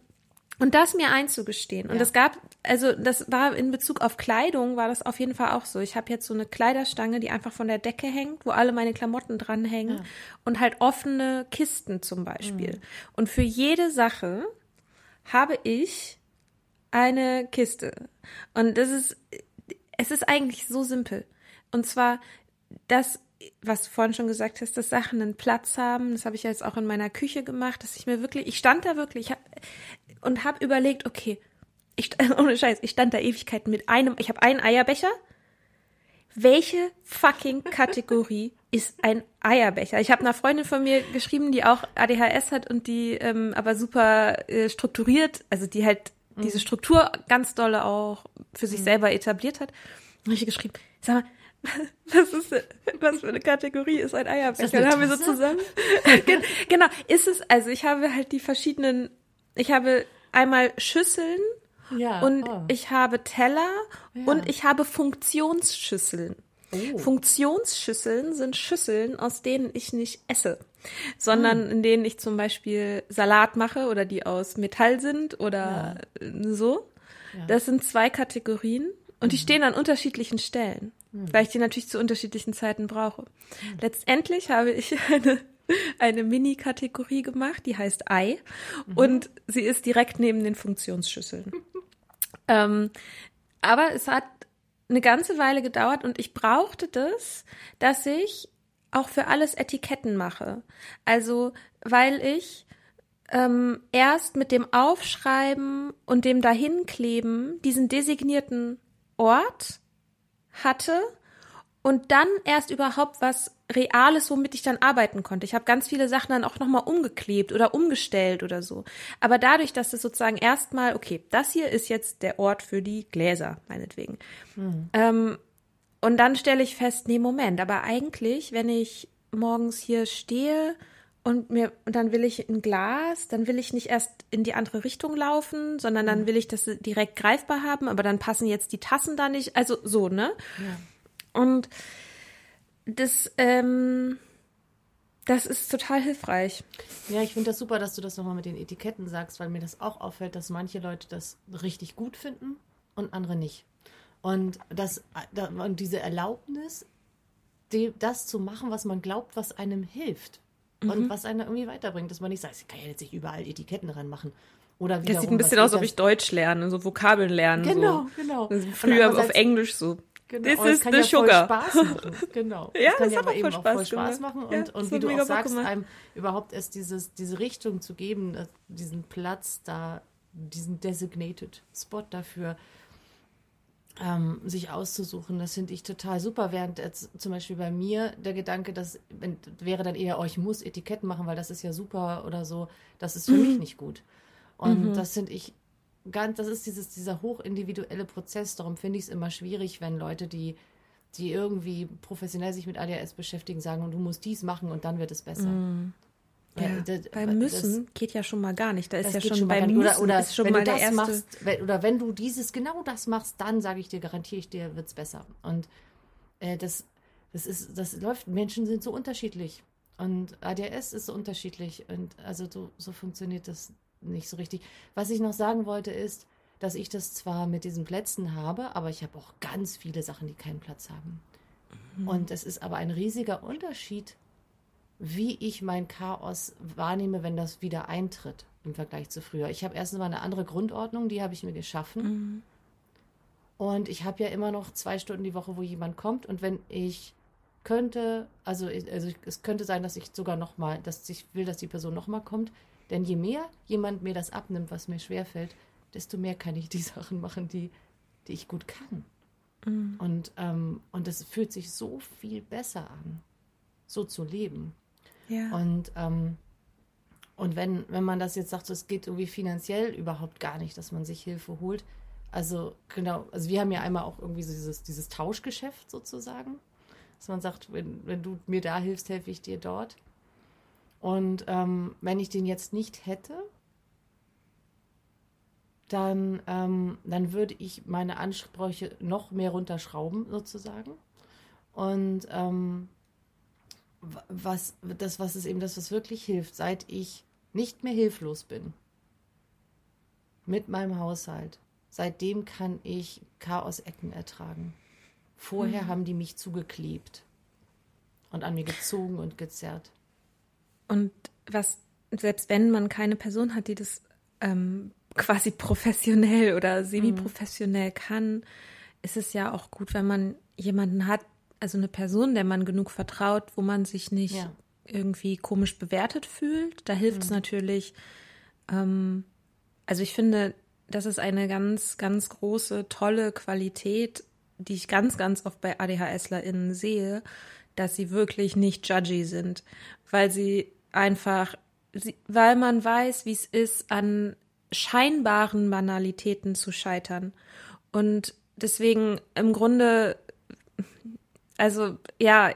und das mir einzugestehen. Und es ja. gab, also das war in Bezug auf Kleidung, war das auf jeden Fall auch so. Ich habe jetzt so eine Kleiderstange, die einfach von der Decke hängt, wo alle meine Klamotten dranhängen ja. und halt offene Kisten zum Beispiel. Mhm. Und für jede Sache habe ich eine Kiste. Und das ist, es ist eigentlich so simpel. Und zwar das, was du vorhin schon gesagt hast, dass Sachen einen Platz haben. Das habe ich jetzt auch in meiner Küche gemacht, dass ich mir wirklich, ich stand da wirklich hab, und habe überlegt, okay, ich, ohne Scheiß, ich stand da Ewigkeiten mit einem, ich habe einen Eierbecher. Welche fucking Kategorie ist ein Eierbecher? Ich habe einer Freundin von mir geschrieben, die auch ADHS hat und die ähm, aber super äh, strukturiert, also die halt diese. Struktur ganz dolle auch für sich mhm. selber etabliert hat. Und ich geschrieben, sag mal, was ist was für eine Kategorie ist ein Eierbecher? Dann haben wir so zusammen. genau, ist es, also ich habe halt die verschiedenen, ich habe einmal Schüsseln ja, und oh. ich habe Teller ja. und ich habe Funktionsschüsseln. Oh. Funktionsschüsseln sind Schüsseln, aus denen ich nicht esse, sondern hm. in denen ich zum Beispiel Salat mache oder die aus Metall sind oder ja. so. Ja. Das sind zwei Kategorien und die mhm. stehen an unterschiedlichen Stellen, mhm. weil ich die natürlich zu unterschiedlichen Zeiten brauche. Mhm. Letztendlich habe ich eine eine Mini-Kategorie gemacht, die heißt Ei mhm. und sie ist direkt neben den Funktionsschüsseln. ähm, aber es hat eine ganze Weile gedauert und ich brauchte das, dass ich auch für alles Etiketten mache. Also, weil ich ähm, erst mit dem Aufschreiben und dem Dahinkleben diesen designierten Ort hatte und dann erst überhaupt was Reales, womit ich dann arbeiten konnte. Ich habe ganz viele Sachen dann auch nochmal umgeklebt oder umgestellt oder so. Aber dadurch, dass es sozusagen erstmal, okay, das hier ist jetzt der Ort für die Gläser, meinetwegen. Mhm. Ähm, und dann stelle ich fest, nee, Moment, aber eigentlich, wenn ich morgens hier stehe und mir und dann will ich ein Glas, dann will ich nicht erst in die andere Richtung laufen, sondern dann mhm. will ich das direkt greifbar haben, aber dann passen jetzt die Tassen da nicht, also so, ne? Ja. Und das, ähm, das ist total hilfreich. Ja, ich finde das super, dass du das nochmal mit den Etiketten sagst, weil mir das auch auffällt, dass manche Leute das richtig gut finden und andere nicht. Und, das, und diese Erlaubnis, die, das zu machen, was man glaubt, was einem hilft mhm. und was einen irgendwie weiterbringt, dass man nicht sagt, ich kann ja jetzt nicht überall Etiketten ranmachen. Oder das sieht ein bisschen aus, als ob ich Deutsch lerne, so Vokabeln lernen. Genau, so. genau. Früher auf Englisch so. Genau. This is the ja sugar. Spaß machen. Genau. ja, das, das ja aber eben auch voll Spaß machen. Und, ja, und wie du auch sagst, gemacht. einem überhaupt erst dieses, diese Richtung zu geben, diesen Platz da, diesen designated Spot dafür, ähm, sich auszusuchen. Das finde ich total super. Während jetzt zum Beispiel bei mir der Gedanke, dass wenn, wäre dann eher, oh, ich muss Etiketten machen, weil das ist ja super oder so, das ist für mhm. mich nicht gut. Und mhm. das finde ich ganz, das ist dieses, dieser hochindividuelle Prozess. Darum finde ich es immer schwierig, wenn Leute, die, die irgendwie professionell sich mit ADHS beschäftigen, sagen, du musst dies machen und dann wird es besser. Mhm. Ja, das, beim Müssen das, geht ja schon mal gar nicht. Da ist ja schon, schon beim Müssen oder, oder ist schon mal der erste. Machst, oder wenn du dieses genau das machst, dann sage ich dir, garantiere ich dir, wird es besser. Und äh, das, das ist, das läuft. Menschen sind so unterschiedlich und ADHS ist so unterschiedlich und also so, so funktioniert das nicht so richtig. Was ich noch sagen wollte ist, dass ich das zwar mit diesen Plätzen habe, aber ich habe auch ganz viele Sachen, die keinen Platz haben. Mhm. Und es ist aber ein riesiger Unterschied wie ich mein Chaos wahrnehme, wenn das wieder eintritt im Vergleich zu früher. Ich habe erstens mal eine andere Grundordnung, die habe ich mir geschaffen. Mhm. Und ich habe ja immer noch zwei Stunden die Woche, wo jemand kommt. Und wenn ich könnte, also, also es könnte sein, dass ich sogar noch mal, dass ich will, dass die Person noch mal kommt. Denn je mehr jemand mir das abnimmt, was mir schwerfällt, desto mehr kann ich die Sachen machen, die, die ich gut kann. Mhm. Und, ähm, und das fühlt sich so viel besser an, so zu leben. Ja. Und, ähm, und wenn, wenn man das jetzt sagt, es geht irgendwie finanziell überhaupt gar nicht, dass man sich Hilfe holt. Also genau, also wir haben ja einmal auch irgendwie so dieses, dieses Tauschgeschäft sozusagen, dass man sagt, wenn, wenn du mir da hilfst, helfe ich dir dort. Und ähm, wenn ich den jetzt nicht hätte, dann, ähm, dann würde ich meine Ansprüche noch mehr runterschrauben, sozusagen. Und ähm, was, das, was ist eben das, was wirklich hilft, seit ich nicht mehr hilflos bin mit meinem Haushalt. Seitdem kann ich Chaos-Ecken ertragen. Vorher mhm. haben die mich zugeklebt und an mir gezogen und gezerrt. Und was, selbst wenn man keine Person hat, die das ähm, quasi professionell oder semi-professionell mhm. kann, ist es ja auch gut, wenn man jemanden hat, also eine Person, der man genug vertraut, wo man sich nicht ja. irgendwie komisch bewertet fühlt. Da hilft es mhm. natürlich. Ähm, also ich finde, das ist eine ganz, ganz große, tolle Qualität, die ich ganz, ganz oft bei ADHSlerInnen sehe, dass sie wirklich nicht judgy sind, weil sie einfach, sie, weil man weiß, wie es ist, an scheinbaren Banalitäten zu scheitern. Und deswegen im Grunde also ja,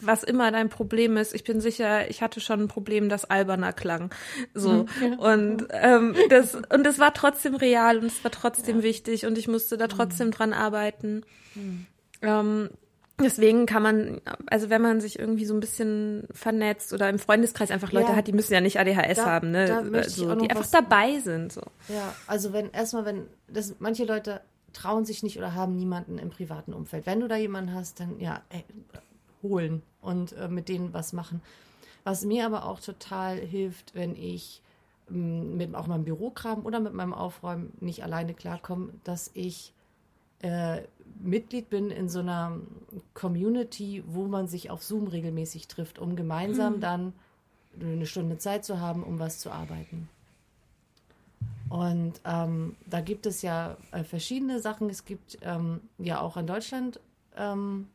was immer dein Problem ist, ich bin sicher, ich hatte schon ein Problem, das alberner klang. So. Mhm, ja. Und ähm, das, und das war trotzdem real und es war trotzdem ja. wichtig und ich musste da trotzdem mhm. dran arbeiten. Mhm. Ähm, deswegen kann man, also wenn man sich irgendwie so ein bisschen vernetzt oder im Freundeskreis einfach Leute ja. hat, die müssen ja nicht ADHS da, haben, ne? So, die einfach dabei sind. So. Ja, also wenn erstmal, wenn das manche Leute trauen sich nicht oder haben niemanden im privaten Umfeld. Wenn du da jemanden hast, dann ja, ey, holen und äh, mit denen was machen. Was mir aber auch total hilft, wenn ich ähm, mit auch meinem Bürokram oder mit meinem Aufräumen nicht alleine klarkomme, dass ich äh, Mitglied bin in so einer Community, wo man sich auf Zoom regelmäßig trifft, um gemeinsam mhm. dann eine Stunde Zeit zu haben, um was zu arbeiten. Und ähm, da gibt es ja äh, verschiedene Sachen. Es gibt ähm, ja auch in Deutschland, ähm,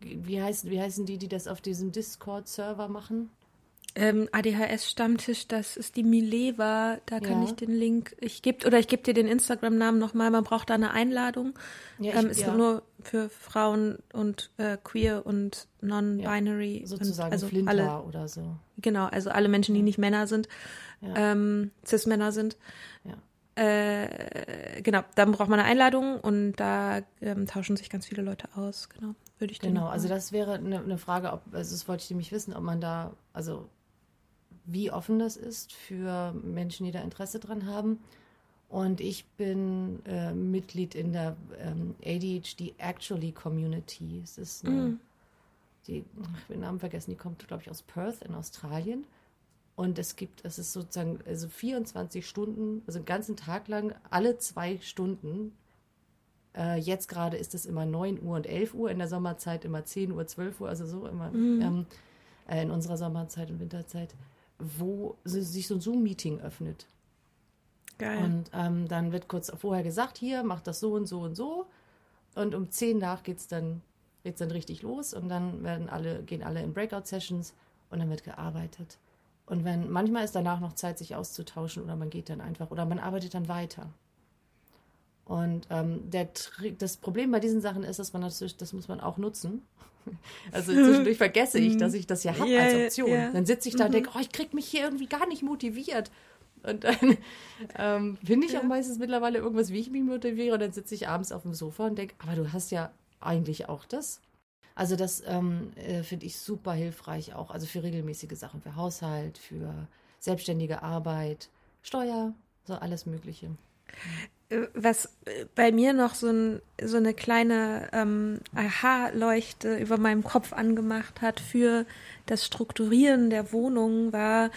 wie, heißen, wie heißen die, die das auf diesem Discord-Server machen? Ähm, ADHS-Stammtisch, das ist die Mileva, da kann ja. ich den Link, ich gebe oder ich gebe dir den Instagram-Namen nochmal, man braucht da eine Einladung. Ja, ich, ähm, ist ja. nur für Frauen und äh, queer und non-binary. Ja, sozusagen also Flinter alle, oder so. Genau, also alle Menschen, die nicht Männer sind, ähm, Cis-Männer sind. Äh, genau, dann braucht man eine Einladung und da ähm, tauschen sich ganz viele Leute aus. Genau, würde ich Genau, also das wäre eine, eine Frage, ob, also das wollte ich nämlich wissen, ob man da, also wie offen das ist für Menschen, die da Interesse dran haben. Und ich bin äh, Mitglied in der ähm, ADHD Actually Community. Es ist eine, mm. die, ich habe den Namen vergessen, die kommt, glaube ich, aus Perth in Australien. Und es gibt, es ist sozusagen, also 24 Stunden, also den ganzen Tag lang, alle zwei Stunden. Äh, jetzt gerade ist es immer 9 Uhr und 11 Uhr, in der Sommerzeit immer 10 Uhr, 12 Uhr, also so immer mm. ähm, äh, in unserer Sommerzeit und Winterzeit wo sich so ein Zoom-Meeting öffnet. Geil. Und ähm, dann wird kurz vorher gesagt, hier, mach das so und so und so. und um zehn nach geht's dann, geht's dann richtig los und dann werden alle, gehen alle in Breakout-Sessions und dann wird gearbeitet. Und wenn, manchmal ist danach noch Zeit, sich auszutauschen oder man geht dann einfach oder man arbeitet dann weiter. Und ähm, der, das Problem bei diesen Sachen ist, dass man natürlich, das muss man auch nutzen. Also zwischendurch vergesse ich, dass ich das ja habe yeah, als Option. Yeah. Dann sitze ich da und mhm. denke, oh, ich kriege mich hier irgendwie gar nicht motiviert. Und dann ähm, finde ich ja. auch meistens mittlerweile irgendwas, wie ich mich motiviere. Und dann sitze ich abends auf dem Sofa und denke, aber du hast ja eigentlich auch das. Also das ähm, äh, finde ich super hilfreich auch. Also für regelmäßige Sachen, für Haushalt, für selbstständige Arbeit, Steuer, so alles Mögliche. Äh, was äh, bei mir noch so, ein, so eine kleine ähm, Aha-Leuchte über meinem Kopf angemacht hat für das Strukturieren der Wohnung, war,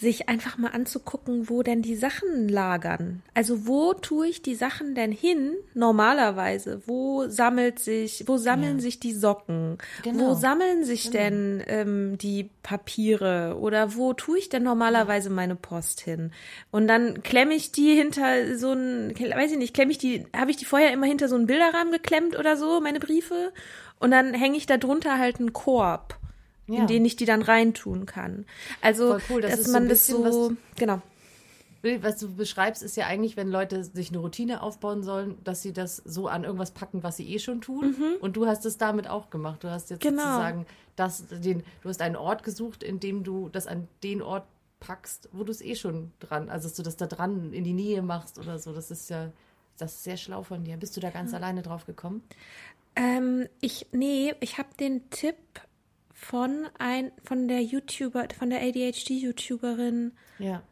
sich einfach mal anzugucken, wo denn die Sachen lagern. Also wo tue ich die Sachen denn hin normalerweise? Wo sammelt sich, wo sammeln ja. sich die Socken? Genau. Wo sammeln sich genau. denn ähm, die Papiere? Oder wo tue ich denn normalerweise meine Post hin? Und dann klemme ich die hinter so ein, weiß ich nicht, klemme ich die, habe ich die vorher immer hinter so einen Bilderrahmen geklemmt oder so, meine Briefe? Und dann hänge ich da drunter halt einen Korb ja. in denen ich die dann reintun kann. Also, cool. das dass man so das so, genau. Was du beschreibst, ist ja eigentlich, wenn Leute sich eine Routine aufbauen sollen, dass sie das so an irgendwas packen, was sie eh schon tun. Mhm. Und du hast es damit auch gemacht. Du hast jetzt genau. sozusagen das, den, du hast einen Ort gesucht, in dem du das an den Ort packst, wo du es eh schon dran, also dass du das da dran in die Nähe machst oder so. Das ist ja, das ist sehr schlau von dir. Bist du da ganz mhm. alleine drauf gekommen? Ähm, ich, nee, ich habe den Tipp von ein von der YouTuber, von der ADHD-YouTuberin. Ja.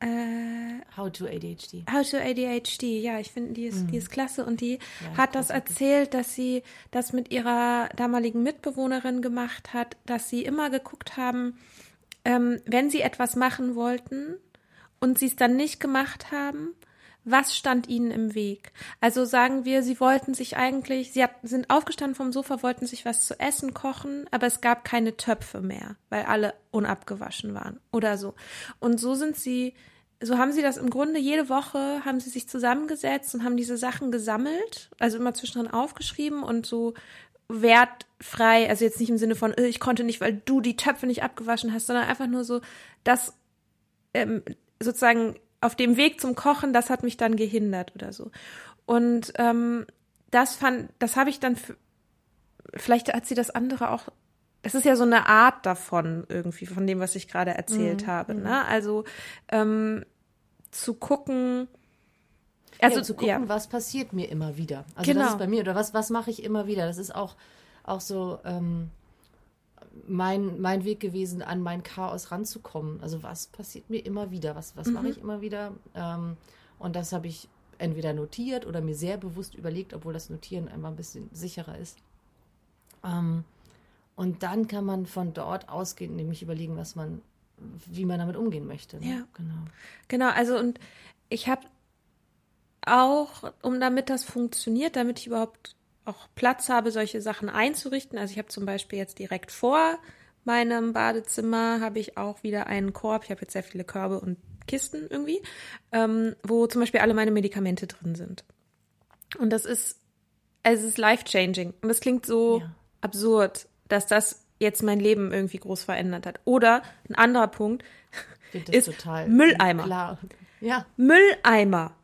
Äh, How to ADHD. How to ADHD, ja, ich finde, die ist, mhm. die ist klasse und die ja, hat das erzählt, dass sie das mit ihrer damaligen Mitbewohnerin gemacht hat, dass sie immer geguckt haben, ähm, wenn sie etwas machen wollten und sie es dann nicht gemacht haben, was stand ihnen im Weg? Also sagen wir, sie wollten sich eigentlich, sie sind aufgestanden vom Sofa, wollten sich was zu essen kochen, aber es gab keine Töpfe mehr, weil alle unabgewaschen waren oder so. Und so sind sie, so haben sie das im Grunde jede Woche, haben sie sich zusammengesetzt und haben diese Sachen gesammelt, also immer zwischendrin aufgeschrieben und so wertfrei, also jetzt nicht im Sinne von, äh, ich konnte nicht, weil du die Töpfe nicht abgewaschen hast, sondern einfach nur so, dass ähm, sozusagen auf dem Weg zum Kochen, das hat mich dann gehindert oder so. Und ähm, das fand, das habe ich dann, vielleicht hat sie das andere auch. Es ist ja so eine Art davon irgendwie, von dem, was ich gerade erzählt mhm. habe. Ne? Mhm. Also ähm, zu gucken, also ja, zu gucken, ja. was passiert mir immer wieder. Also genau. das ist bei mir oder was was mache ich immer wieder. Das ist auch auch so ähm, mein, mein Weg gewesen, an mein Chaos ranzukommen. Also was passiert mir immer wieder? Was, was mhm. mache ich immer wieder? Ähm, und das habe ich entweder notiert oder mir sehr bewusst überlegt, obwohl das Notieren einfach ein bisschen sicherer ist. Ähm, und dann kann man von dort ausgehen, nämlich überlegen, was man, wie man damit umgehen möchte. Ne? Ja, genau. Genau, also und ich habe auch, um damit das funktioniert, damit ich überhaupt auch Platz habe, solche Sachen einzurichten. Also ich habe zum Beispiel jetzt direkt vor meinem Badezimmer habe ich auch wieder einen Korb. Ich habe jetzt sehr viele Körbe und Kisten irgendwie, ähm, wo zum Beispiel alle meine Medikamente drin sind. Und das ist, es ist life-changing. Und das klingt so ja. absurd, dass das jetzt mein Leben irgendwie groß verändert hat. Oder ein anderer Punkt ist Mülleimer. Klar. Ja. Mülleimer.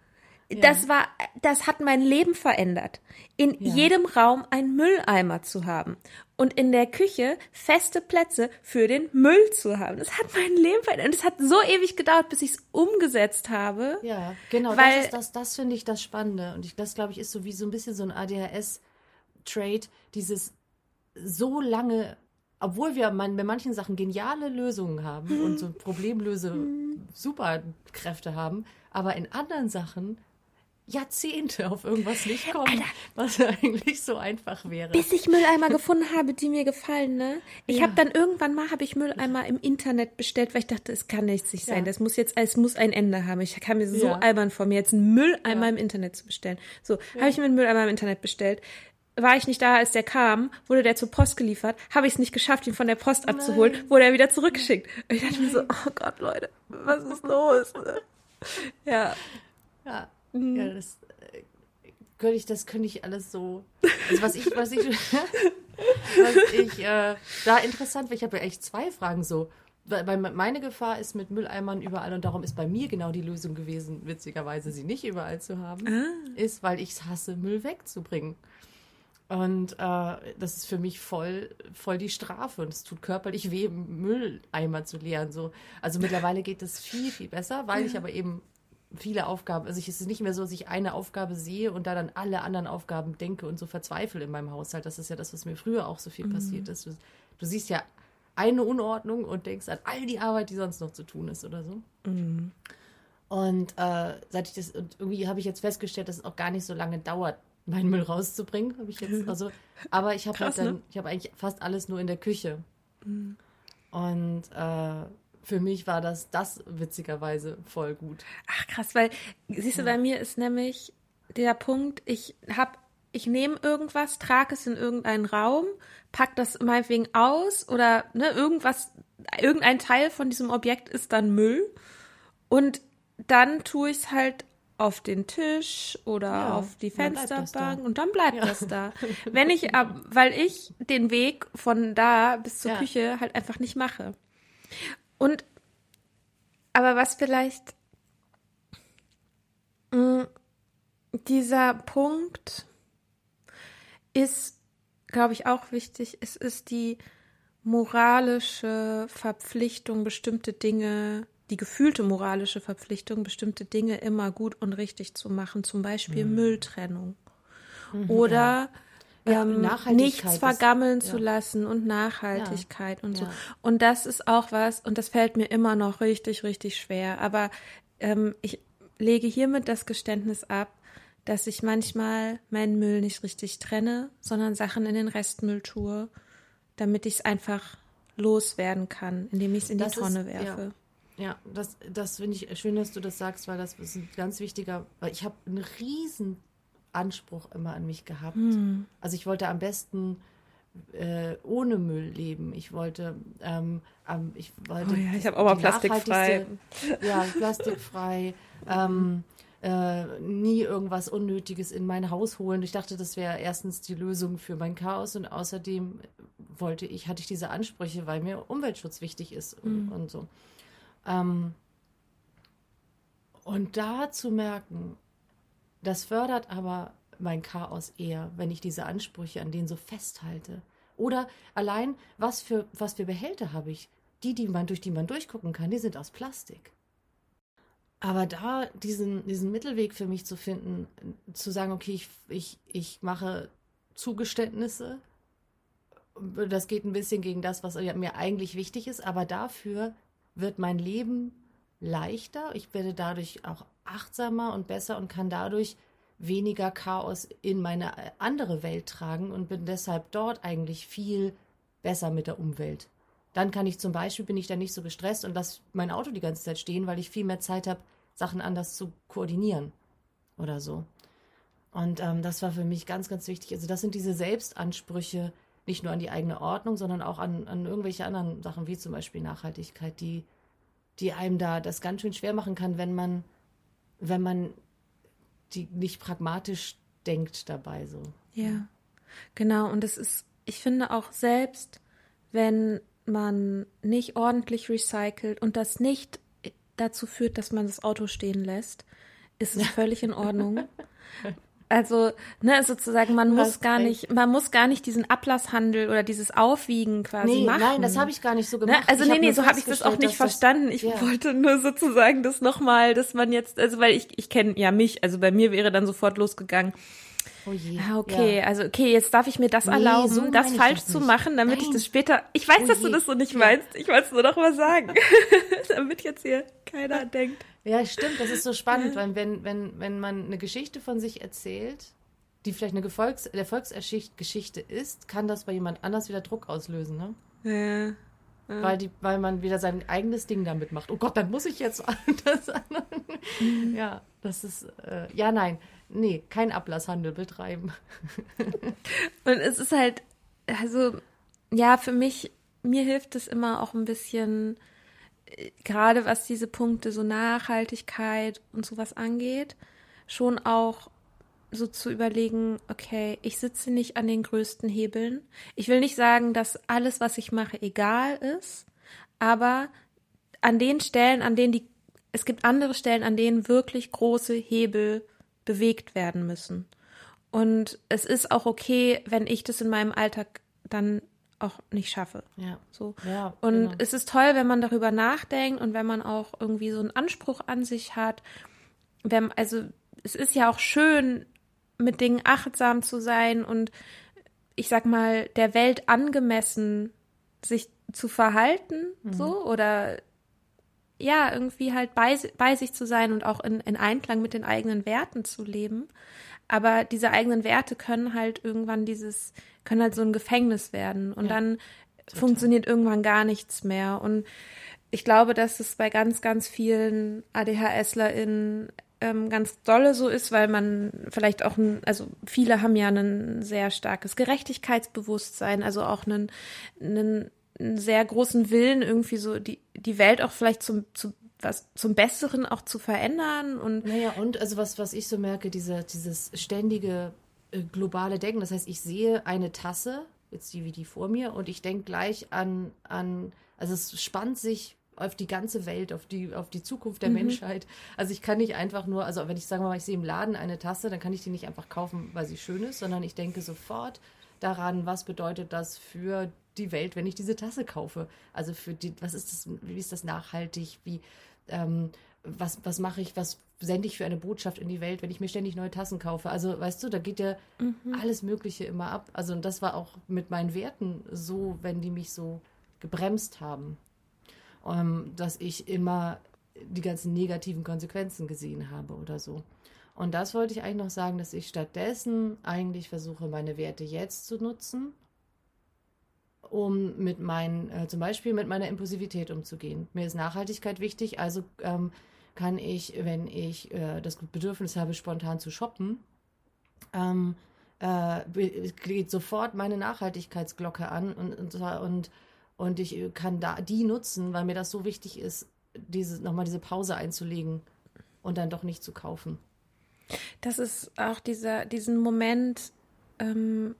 Das war, das hat mein Leben verändert. In ja. jedem Raum einen Mülleimer zu haben und in der Küche feste Plätze für den Müll zu haben. Das hat mein Leben verändert. Und es hat so ewig gedauert, bis ich es umgesetzt habe. Ja, genau. Weil, das, das, das finde ich das Spannende. Und ich, das, glaube ich, ist so wie so ein bisschen so ein ADHS-Trade, dieses so lange obwohl wir bei manchen Sachen geniale Lösungen haben und so Problemlöse Superkräfte haben, aber in anderen Sachen Jahrzehnte auf irgendwas nicht kommen, Alter, was eigentlich so einfach wäre. Bis ich Mülleimer gefunden habe, die mir gefallen, ne? Ich ja. habe dann irgendwann mal habe ich Mülleimer im Internet bestellt, weil ich dachte, es kann nichts nicht sein. Ja. Das muss jetzt, es muss ein Ende haben. Ich kam mir so ja. albern vor mir, jetzt einen Mülleimer im Internet zu bestellen. So, habe ich mir einen Mülleimer im Internet bestellt. War ich nicht da, als der kam, wurde der zur Post geliefert, habe ich es nicht geschafft, ihn von der Post Nein. abzuholen, wurde er wieder zurückgeschickt. Und ich dachte Nein. mir so, oh Gott, Leute, was ist los? ja. Ja. Mhm. Ja, das äh, könnte ich, das könnte ich alles so. Also was ich, was ich, was ich äh, da interessant, weil ich habe ja echt zwei Fragen so. Weil meine Gefahr ist mit Mülleimern überall und darum ist bei mir genau die Lösung gewesen, witzigerweise sie nicht überall zu haben, ah. ist, weil ich es hasse, Müll wegzubringen. Und äh, das ist für mich voll, voll die Strafe und es tut körperlich weh, Mülleimer zu leeren. So. Also mittlerweile geht es viel, viel besser, weil ja. ich aber eben viele Aufgaben, also ich, es ist nicht mehr so, dass ich eine Aufgabe sehe und da dann alle anderen Aufgaben denke und so verzweifle in meinem Haushalt. Das ist ja das, was mir früher auch so viel mhm. passiert ist. Du, du, siehst ja eine Unordnung und denkst an all die Arbeit, die sonst noch zu tun ist oder so. Mhm. Und äh, seit ich das, und irgendwie habe ich jetzt festgestellt, dass es auch gar nicht so lange dauert, meinen Müll rauszubringen, habe ich jetzt, also, aber ich habe halt dann, ne? ich habe eigentlich fast alles nur in der Küche. Mhm. Und äh, für mich war das das witzigerweise voll gut. Ach krass, weil siehst du, bei mir ist nämlich der Punkt, ich habe ich nehme irgendwas, trage es in irgendeinen Raum, pack das meinetwegen aus oder ne, irgendwas, irgendein Teil von diesem Objekt ist dann Müll und dann tue ich es halt auf den Tisch oder ja, auf die Fensterbank und dann bleibt ja. das da. Wenn ich, weil ich den Weg von da bis zur ja. Küche halt einfach nicht mache. Und aber was vielleicht mh, mm, dieser Punkt ist, glaube ich, auch wichtig. Es ist die moralische Verpflichtung, bestimmte Dinge, die gefühlte moralische Verpflichtung, bestimmte Dinge immer gut und richtig zu machen, zum Beispiel mhm. Mülltrennung. Mhm, oder ja ähm, nichts vergammeln ist, zu ja. lassen und Nachhaltigkeit ja. und so. Ja. Und das ist auch was, und das fällt mir immer noch richtig, richtig schwer. Aber ähm, ich lege hiermit das Geständnis ab, dass ich manchmal meinen Müll nicht richtig trenne, sondern Sachen in den Restmüll tue, damit ich es einfach loswerden kann, indem ich es in das die Tonne ist, werfe. Ja, das, das finde ich schön, dass du das sagst, weil das ist ein ganz wichtiger, weil ich habe einen riesen Anspruch immer an mich gehabt. Hm. Also ich wollte am besten äh, ohne Müll leben. Ich wollte, ähm, ähm, ich wollte. Oh ja, ich habe auch mal plastikfrei. Ja, plastikfrei. ähm, äh, nie irgendwas Unnötiges in mein Haus holen. Ich dachte, das wäre erstens die Lösung für mein Chaos und außerdem wollte ich, hatte ich diese Ansprüche, weil mir Umweltschutz wichtig ist und, mhm. und so. Ähm, und da zu merken, das fördert aber mein Chaos eher, wenn ich diese Ansprüche an denen so festhalte. Oder allein, was für, was für Behälter habe ich? Die, die man, durch die man durchgucken kann, die sind aus Plastik. Aber da diesen, diesen Mittelweg für mich zu finden, zu sagen, okay, ich, ich, ich mache Zugeständnisse, das geht ein bisschen gegen das, was mir eigentlich wichtig ist, aber dafür wird mein Leben leichter. Ich werde dadurch auch achtsamer und besser und kann dadurch weniger Chaos in meine andere Welt tragen und bin deshalb dort eigentlich viel besser mit der Umwelt. Dann kann ich zum Beispiel, bin ich dann nicht so gestresst und lasse mein Auto die ganze Zeit stehen, weil ich viel mehr Zeit habe, Sachen anders zu koordinieren oder so. Und ähm, das war für mich ganz, ganz wichtig. Also das sind diese Selbstansprüche, nicht nur an die eigene Ordnung, sondern auch an, an irgendwelche anderen Sachen, wie zum Beispiel Nachhaltigkeit, die, die einem da das ganz schön schwer machen kann, wenn man wenn man die nicht pragmatisch denkt dabei so. Ja, genau. Und es ist, ich finde auch selbst, wenn man nicht ordentlich recycelt und das nicht dazu führt, dass man das Auto stehen lässt, ist es völlig in Ordnung. Also, ne, sozusagen, man muss gar recht. nicht, man muss gar nicht diesen Ablasshandel oder dieses Aufwiegen quasi nee, machen. Nein, das habe ich gar nicht so ne? gemacht. Ne? Also, ich nee, nee, so habe ich das auch nicht verstanden. ich ja. wollte nur sozusagen das nochmal, dass man jetzt, also, weil ich, ich kenne ja mich, also bei mir wäre dann sofort losgegangen. Oh je. Ah, okay, ja. also okay, jetzt darf ich mir das nee, erlauben, so das falsch zu machen, damit Nein. ich das später. Ich weiß, oh dass je. du das so nicht meinst. Ich wollte es nur noch mal sagen, damit jetzt hier keiner denkt. Ja, stimmt, das ist so spannend, weil wenn, wenn, wenn man eine Geschichte von sich erzählt, die vielleicht eine Gefolgs Erfolgsgeschichte ist, kann das bei jemand anders wieder Druck auslösen, ne? Ja. Ja. Weil, die, weil man wieder sein eigenes Ding damit macht. Oh Gott, dann muss ich jetzt das mhm. Ja, das ist, äh, ja, nein, nee, kein Ablasshandel betreiben. Und es ist halt, also, ja, für mich, mir hilft es immer auch ein bisschen, gerade was diese Punkte so Nachhaltigkeit und sowas angeht, schon auch so zu überlegen, okay, ich sitze nicht an den größten Hebeln. Ich will nicht sagen, dass alles, was ich mache, egal ist, aber an den Stellen, an denen die, es gibt andere Stellen, an denen wirklich große Hebel bewegt werden müssen. Und es ist auch okay, wenn ich das in meinem Alltag dann auch nicht schaffe. Ja. So. Ja, und genau. es ist toll, wenn man darüber nachdenkt und wenn man auch irgendwie so einen Anspruch an sich hat. Wenn, also es ist ja auch schön, mit Dingen achtsam zu sein und ich sag mal, der Welt angemessen sich zu verhalten, Mhm. so oder ja, irgendwie halt bei, bei sich zu sein und auch in, in Einklang mit den eigenen Werten zu leben. Aber diese eigenen Werte können halt irgendwann dieses, können halt so ein Gefängnis werden. Und Ja, dann funktioniert irgendwann gar nichts mehr. Und ich glaube, dass es bei ganz, ganz vielen ADHSlerInnen ähm, ganz dolle so ist, weil man vielleicht auch, ein, also viele haben ja ein sehr starkes Gerechtigkeitsbewusstsein, also auch einen, einen, einen sehr großen Willen, irgendwie so die, die Welt auch vielleicht zum, zu, was, zum Besseren auch zu verändern und Naja, und also was, was ich so merke, diese, dieses ständige äh, globale Denken. Das heißt, ich sehe eine Tasse, jetzt die wie die vor mir, und ich denke gleich an, an, also es spannt sich auf die ganze Welt, auf die, auf die Zukunft der Menschheit. Also ich kann nicht einfach nur, also wenn ich sagen wir mal, ich sehe im Laden eine Tasse, dann kann ich die nicht einfach kaufen, weil sie schön ist, sondern ich denke sofort daran, was bedeutet das für die Welt, wenn ich diese Tasse kaufe. Also für die, was ist das, wie ist das nachhaltig, wie, ähm, was, was mache ich, was sende ich für eine Botschaft in die Welt, wenn ich mir ständig neue Tassen kaufe. Also, weißt du, da geht ja alles Mögliche immer ab. Also, und das war auch mit meinen Werten so, wenn die mich so gebremst haben, ähm, dass ich immer die ganzen negativen Konsequenzen gesehen habe oder so. Und das wollte ich eigentlich noch sagen, dass ich stattdessen eigentlich versuche, meine Werte jetzt zu nutzen, um mit meinen, äh, zum Beispiel mit meiner Impulsivität umzugehen. Mir ist Nachhaltigkeit wichtig, also ähm, kann ich, wenn ich äh, das Bedürfnis habe, spontan zu shoppen, ähm, äh, geht sofort meine Nachhaltigkeitsglocke an und, und, und, und ich kann da die nutzen, weil mir das so wichtig ist, diese, nochmal diese Pause einzulegen und dann doch nicht zu kaufen. Das ist auch dieser, diesen Moment ähm,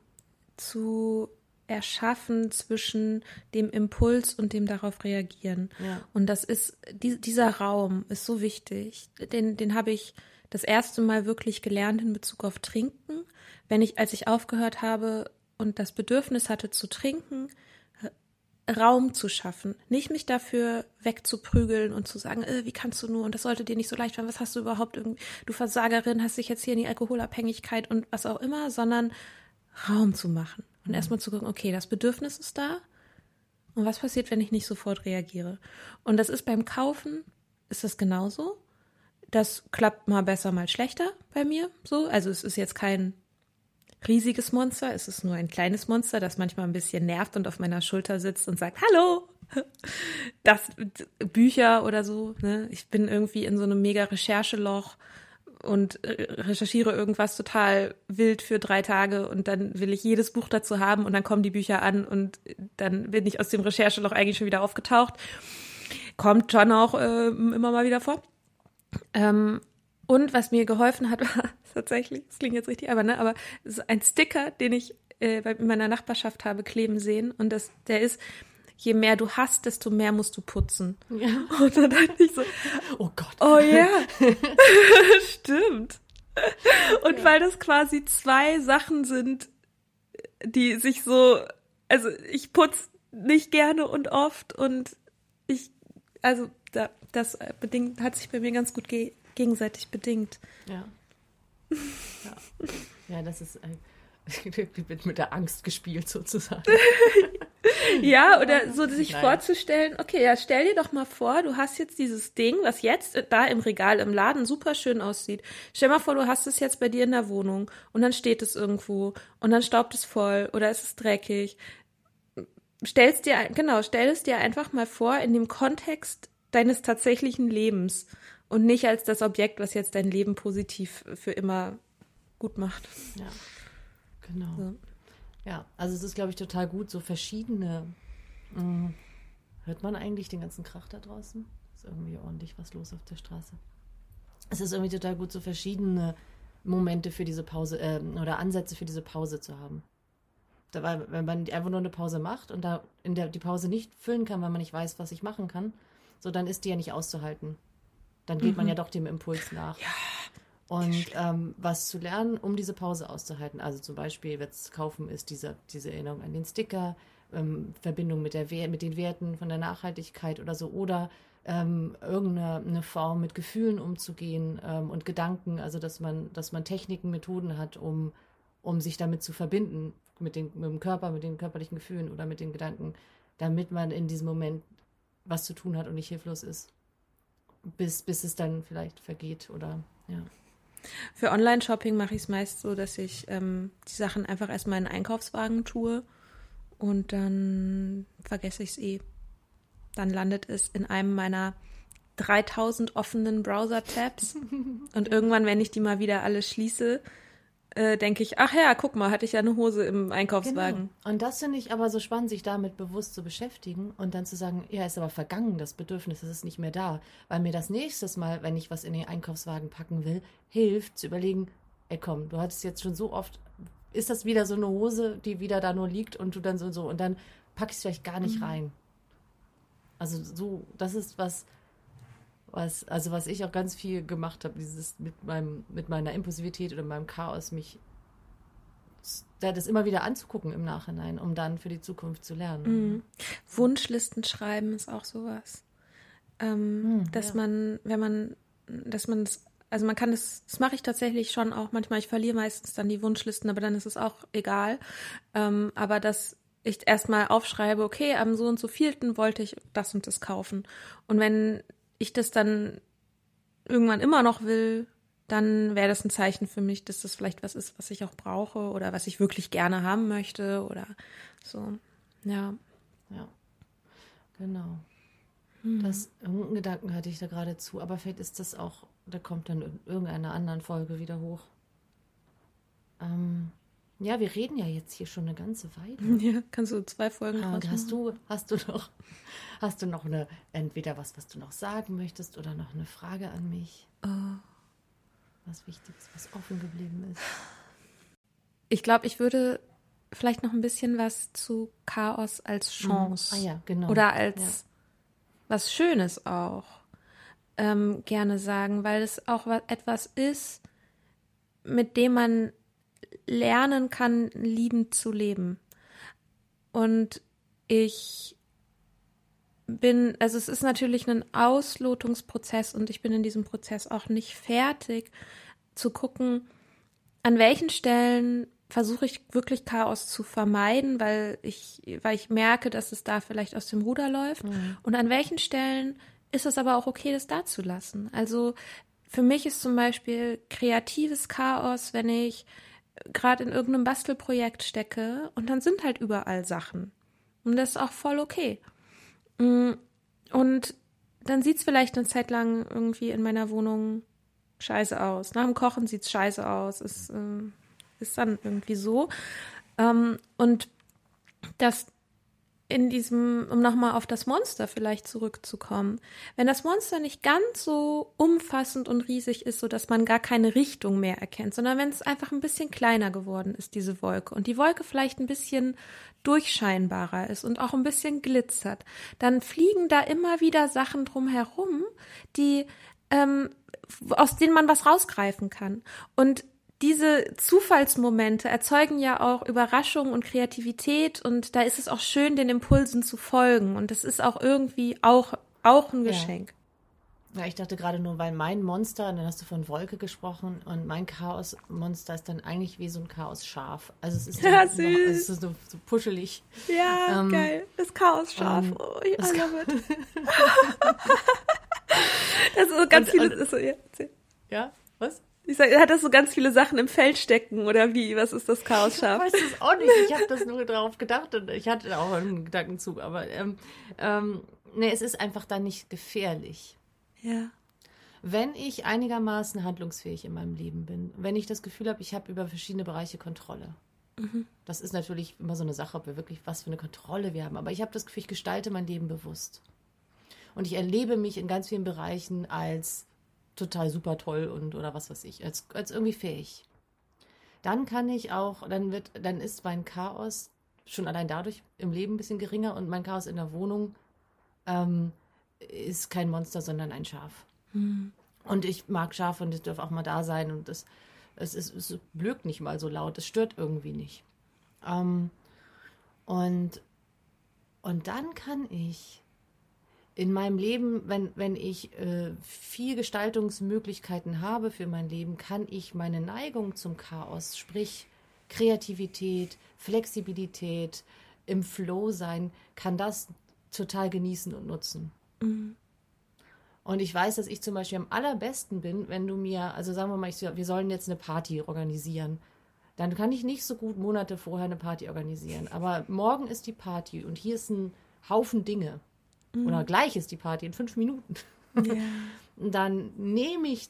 zu erschaffen zwischen dem Impuls und dem darauf reagieren. Ja. Und das ist, die, dieser Raum ist so wichtig. Den, den habe ich das erste Mal wirklich gelernt in Bezug auf Trinken. Wenn ich, als ich aufgehört habe und das Bedürfnis hatte zu trinken, Raum zu schaffen, nicht mich dafür wegzuprügeln und zu sagen, äh, wie kannst du nur und das sollte dir nicht so leicht werden, was hast du überhaupt irgendwie, du Versagerin, hast dich jetzt hier in die Alkoholabhängigkeit und was auch immer, sondern Raum zu machen und erstmal zu gucken, okay, das Bedürfnis ist da und was passiert, wenn ich nicht sofort reagiere? Und das ist beim Kaufen, ist das genauso. Das klappt mal besser, mal schlechter bei mir, so. Also es ist jetzt kein riesiges Monster, es ist nur ein kleines Monster, das manchmal ein bisschen nervt und auf meiner Schulter sitzt und sagt, hallo, das Bücher oder so. Ne? Ich bin irgendwie in so einem mega Rechercheloch und recherchiere irgendwas total wild für drei Tage und dann will ich jedes Buch dazu haben und dann kommen die Bücher an und dann bin ich aus dem Rechercheloch eigentlich schon wieder aufgetaucht. Kommt schon auch äh, immer mal wieder vor. Ähm, und was mir geholfen hat, war tatsächlich, das klingt jetzt richtig, aber ne, aber ein Sticker, den ich äh, in meiner Nachbarschaft habe kleben sehen und das, der ist, je mehr du hast, desto mehr musst du putzen. Ja. Und dann dachte ich so, Oh Gott. oh ja, stimmt. Und weil das quasi zwei Sachen sind, die sich so, also ich putz nicht gerne und oft und ich, also da, das bedingt, hat sich bei mir ganz gut ge gegenseitig bedingt. Ja. Ja, ja das ist ein. wird mit der Angst gespielt sozusagen. Ja, oder so sich Nein. vorzustellen, okay, ja, stell dir doch mal vor, du hast jetzt dieses Ding, was jetzt da im Regal im Laden super schön aussieht. Stell mal vor, du hast es jetzt bei dir in der Wohnung und dann steht es irgendwo und dann staubt es voll oder es ist dreckig. Stell's dir, genau, stell es dir einfach mal vor in dem Kontext deines tatsächlichen Lebens und nicht als das Objekt, was jetzt dein Leben positiv für immer gut macht. Ja, genau. So. Ja, also es ist, glaube ich, total gut, so verschiedene. Mh, hört man eigentlich den ganzen Krach da draußen? Ist irgendwie ordentlich was los auf der Straße. Es ist irgendwie total gut, so verschiedene Momente für diese Pause äh, oder Ansätze für diese Pause zu haben. Da, weil, wenn man einfach nur eine Pause macht und da in der die Pause nicht füllen kann, weil man nicht weiß, was ich machen kann, so dann ist die ja nicht auszuhalten. Dann geht mhm. man ja doch dem Impuls nach. Ja. Und ähm, was zu lernen, um diese Pause auszuhalten. Also zum Beispiel, jetzt kaufen ist diese, diese Erinnerung an den Sticker, ähm, Verbindung mit, der, mit den Werten von der Nachhaltigkeit oder so. Oder ähm, irgendeine Form mit Gefühlen umzugehen ähm, und Gedanken, also dass man, dass man Techniken, Methoden hat, um, um sich damit zu verbinden, mit, den, mit dem Körper, mit den körperlichen Gefühlen oder mit den Gedanken, damit man in diesem Moment was zu tun hat und nicht hilflos ist. Bis, bis es dann vielleicht vergeht oder ja. Für Online-Shopping mache ich es meist so, dass ich ähm, die Sachen einfach erstmal in den Einkaufswagen tue und dann vergesse ich es eh dann landet es in einem meiner 3000 offenen Browser-Tabs. und irgendwann, wenn ich die mal wieder alle schließe, äh, denke ich, ach ja, guck mal, hatte ich ja eine Hose im Einkaufswagen. Genau. Und das finde ich aber so spannend, sich damit bewusst zu beschäftigen und dann zu sagen, ja, ist aber vergangen, das Bedürfnis, ist nicht mehr da. Weil mir das nächstes Mal, wenn ich was in den Einkaufswagen packen will, hilft zu überlegen, ey komm, du hattest jetzt schon so oft, ist das wieder so eine Hose, die wieder da nur liegt und du dann so und so und dann pack ich es vielleicht gar nicht mhm. rein. Also so, das ist was, was, also was ich auch ganz viel gemacht habe, dieses mit meinem, mit meiner Impulsivität oder meinem Chaos, mich das immer wieder anzugucken im Nachhinein, um dann für die Zukunft zu lernen. Mhm. Wunschlisten schreiben ist auch sowas. Ähm, mhm, dass ja. man, wenn man, dass man es, also man kann das, das mache ich tatsächlich schon auch manchmal, ich verliere meistens dann die Wunschlisten, aber dann ist es auch egal. Ähm, aber dass ich erstmal aufschreibe, okay, am so und so vielten wollte ich das und das kaufen. Und wenn ich das dann irgendwann immer noch will, dann wäre das ein Zeichen für mich, dass das vielleicht was ist, was ich auch brauche oder was ich wirklich gerne haben möchte oder so. Ja. Ja. Genau. Hm. Das, irgendeinen Gedanken hatte ich da gerade zu, aber vielleicht ist das auch, da kommt dann in irgendeiner anderen Folge wieder hoch. Ähm, ja, wir reden ja jetzt hier schon eine ganze Weile. Ja, kannst du zwei Folgen ah, hast du Hast du noch, hast du noch eine, entweder was, was du noch sagen möchtest oder noch eine Frage an mich? Oh. Was Wichtiges, was offen geblieben ist. Ich glaube, ich würde vielleicht noch ein bisschen was zu Chaos als mhm. Chance. Ah ja, genau. Oder als ja. was Schönes auch ähm, gerne sagen, weil es auch etwas ist, mit dem man lernen kann, liebend zu leben. Und ich bin, also es ist natürlich ein Auslotungsprozess und ich bin in diesem Prozess auch nicht fertig zu gucken, an welchen Stellen versuche ich wirklich Chaos zu vermeiden, weil ich, weil ich merke, dass es da vielleicht aus dem Ruder läuft. Mhm. Und an welchen Stellen ist es aber auch okay, das da zu lassen. Also für mich ist zum Beispiel kreatives Chaos, wenn ich gerade in irgendeinem Bastelprojekt stecke und dann sind halt überall Sachen. Und das ist auch voll okay. Mm, und dann sieht es vielleicht eine Zeit lang irgendwie in meiner Wohnung scheiße aus. Nach dem Kochen sieht es scheiße aus. Ist, äh, ist dann irgendwie so. Ähm, und das in diesem, um nochmal auf das Monster vielleicht zurückzukommen, wenn das Monster nicht ganz so umfassend und riesig ist, sodass man gar keine Richtung mehr erkennt, sondern wenn es einfach ein bisschen kleiner geworden ist, diese Wolke, und die Wolke vielleicht ein bisschen durchscheinbarer ist und auch ein bisschen glitzert, dann fliegen da immer wieder Sachen drumherum, die ähm, aus denen man was rausgreifen kann. Und diese Zufallsmomente erzeugen ja auch Überraschung und Kreativität und da ist es auch schön, den Impulsen zu folgen und das ist auch irgendwie auch, auch ein Geschenk. Ja. ja ich dachte gerade nur, weil mein Monster, und dann hast du von Wolke gesprochen und mein Chaos-Monster ist dann eigentlich wie so ein Chaos-Schaf. Also es ist, ja, so, süß. Noch, es ist so, so puschelig. Ja, ähm, geil. Das Chaos-Schaf. Ähm, oh, ich das, das ist so ganz und, viele. Und, so, ja, ja, hat das so ganz viele Sachen im Feld stecken oder wie? Was ist das Chaos-Schaf? Ich weiß es auch nicht. Ich habe das nur darauf gedacht und ich hatte auch einen Gedankenzug. Aber ähm, ähm, nee, es ist einfach dann nicht gefährlich. Ja. Wenn ich einigermaßen handlungsfähig in meinem Leben bin, wenn ich das Gefühl habe, ich habe über verschiedene Bereiche Kontrolle. Mhm. Das ist natürlich immer so eine Sache, ob wir wirklich was für eine Kontrolle wir haben. Aber ich habe das Gefühl, ich gestalte mein Leben bewusst. Und ich erlebe mich in ganz vielen Bereichen als total super toll und oder was weiß ich, als, als irgendwie fähig. Dann kann ich auch, dann wird, dann ist mein Chaos schon allein dadurch im Leben ein bisschen geringer und mein Chaos in der Wohnung ähm, ist kein Monster, sondern ein Schaf. Mhm. Und ich mag Schafe und es darf auch mal da sein und das, es, ist, es blökt nicht mal so laut, es stört irgendwie nicht. Ähm, und, und dann kann ich in meinem Leben, wenn, wenn ich äh, viel Gestaltungsmöglichkeiten habe für mein Leben, kann ich meine Neigung zum Chaos, sprich Kreativität, Flexibilität, im Flow sein, kann das total genießen und nutzen. Mhm. Und ich weiß, dass ich zum Beispiel am allerbesten bin, wenn du mir, also sagen wir mal, ich, wir sollen jetzt eine Party organisieren. Dann kann ich nicht so gut Monate vorher eine Party organisieren. Aber morgen ist die Party und hier ist ein Haufen Dinge. Mhm. Oder gleich ist die Party in fünf Minuten. Yeah. Dann nehme ich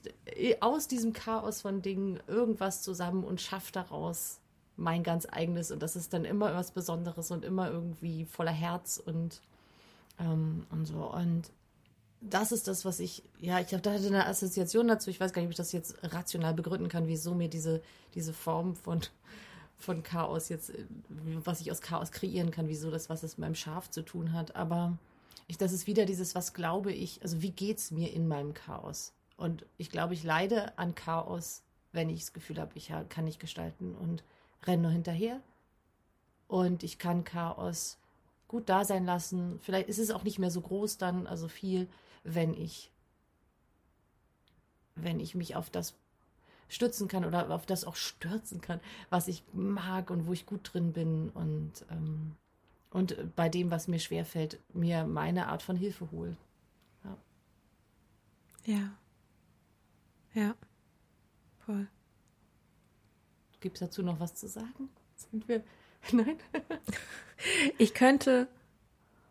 aus diesem Chaos von Dingen irgendwas zusammen und schaffe daraus mein ganz eigenes. Und das ist dann immer was Besonderes und immer irgendwie voller Herz und, ähm, und so. Und das ist das, was ich, ja, ich habe da hatte eine Assoziation dazu. Ich weiß gar nicht, ob ich das jetzt rational begründen kann, wieso mir diese, diese Form von, von Chaos jetzt, was ich aus Chaos kreieren kann, wieso das, was es mit meinem Schaf zu tun hat. Aber ich, das ist wieder dieses, was glaube ich, also wie geht es mir in meinem Chaos? Und ich glaube, ich leide an Chaos, wenn ich das Gefühl habe, ich kann nicht gestalten und renne nur hinterher. Und ich kann Chaos gut da sein lassen. Vielleicht ist es auch nicht mehr so groß dann, also viel, wenn ich, wenn ich mich auf das stützen kann oder auf das auch stürzen kann, was ich mag und wo ich gut drin bin und, ähm, und bei dem, was mir schwerfällt, mir meine Art von Hilfe hole. Ja. Ja. Ja. Voll. Gibt es dazu noch was zu sagen? Sind wir. Nein? ich könnte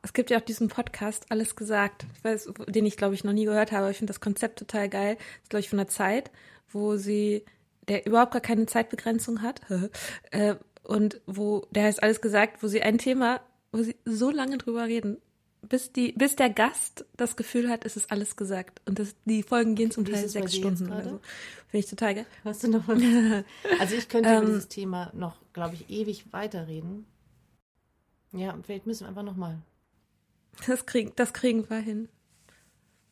es gibt ja auch diesen Podcast, alles gesagt, ich weiß, den ich glaube ich noch nie gehört habe. Ich finde das Konzept total geil. Das ist, glaube ich, von der Zeit, wo sie, der überhaupt gar keine Zeitbegrenzung hat. äh, und wo, der heißt alles gesagt, wo sie ein Thema, wo sie so lange drüber reden, bis die, bis der Gast das Gefühl hat, es ist alles gesagt. Und das, die Folgen gehen zum Teil sechs Stunden oder so. Finde ich total geil. Hast du noch was? also ich könnte über ähm, dieses Thema noch, glaube ich, ewig weiterreden. Ja, vielleicht müssen wir einfach nochmal das, krieg, das kriegen wir hin.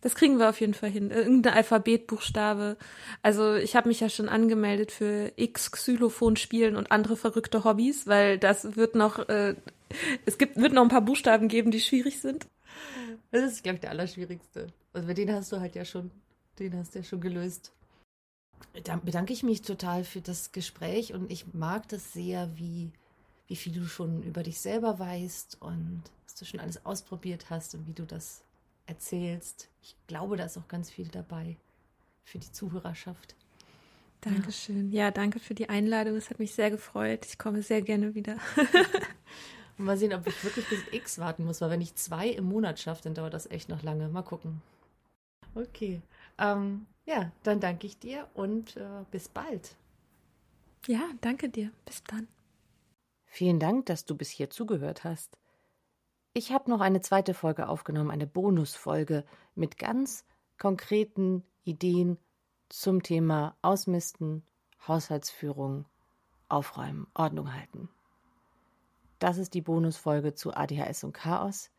Das kriegen wir auf jeden Fall hin. Irgendein Alphabetbuchstabe. Also ich habe mich ja schon angemeldet für X Xylophon spielen und andere verrückte Hobbys, weil das wird noch, äh, es gibt, wird noch ein paar Buchstaben geben, die schwierig sind. Das ist, glaube ich, der allerschwierigste. Also bei den hast du halt ja schon, den hast du ja schon gelöst. Da bedanke ich mich total für das Gespräch und ich mag das sehr, wie wie viel du schon über dich selber weißt und was du schon alles ausprobiert hast und wie du das erzählst. Ich glaube, da ist auch ganz viel dabei für die Zuhörerschaft. Dankeschön. Ja, danke für die Einladung. Es hat mich sehr gefreut. Ich komme sehr gerne wieder. und mal sehen, ob ich wirklich bis X warten muss, weil wenn ich zwei im Monat schaffe, dann dauert das echt noch lange. Mal gucken. Okay. Ähm, ja, dann danke ich dir und äh, bis bald. Ja, danke dir. Bis dann. Vielen Dank, dass du bis hier zugehört hast. Ich habe noch eine zweite Folge aufgenommen, eine Bonusfolge mit ganz konkreten Ideen zum Thema Ausmisten, Haushaltsführung, Aufräumen, Ordnung halten. Das ist die Bonusfolge zu ADHS und Chaos.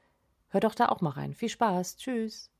Hör doch da auch mal rein. Viel Spaß. Tschüss.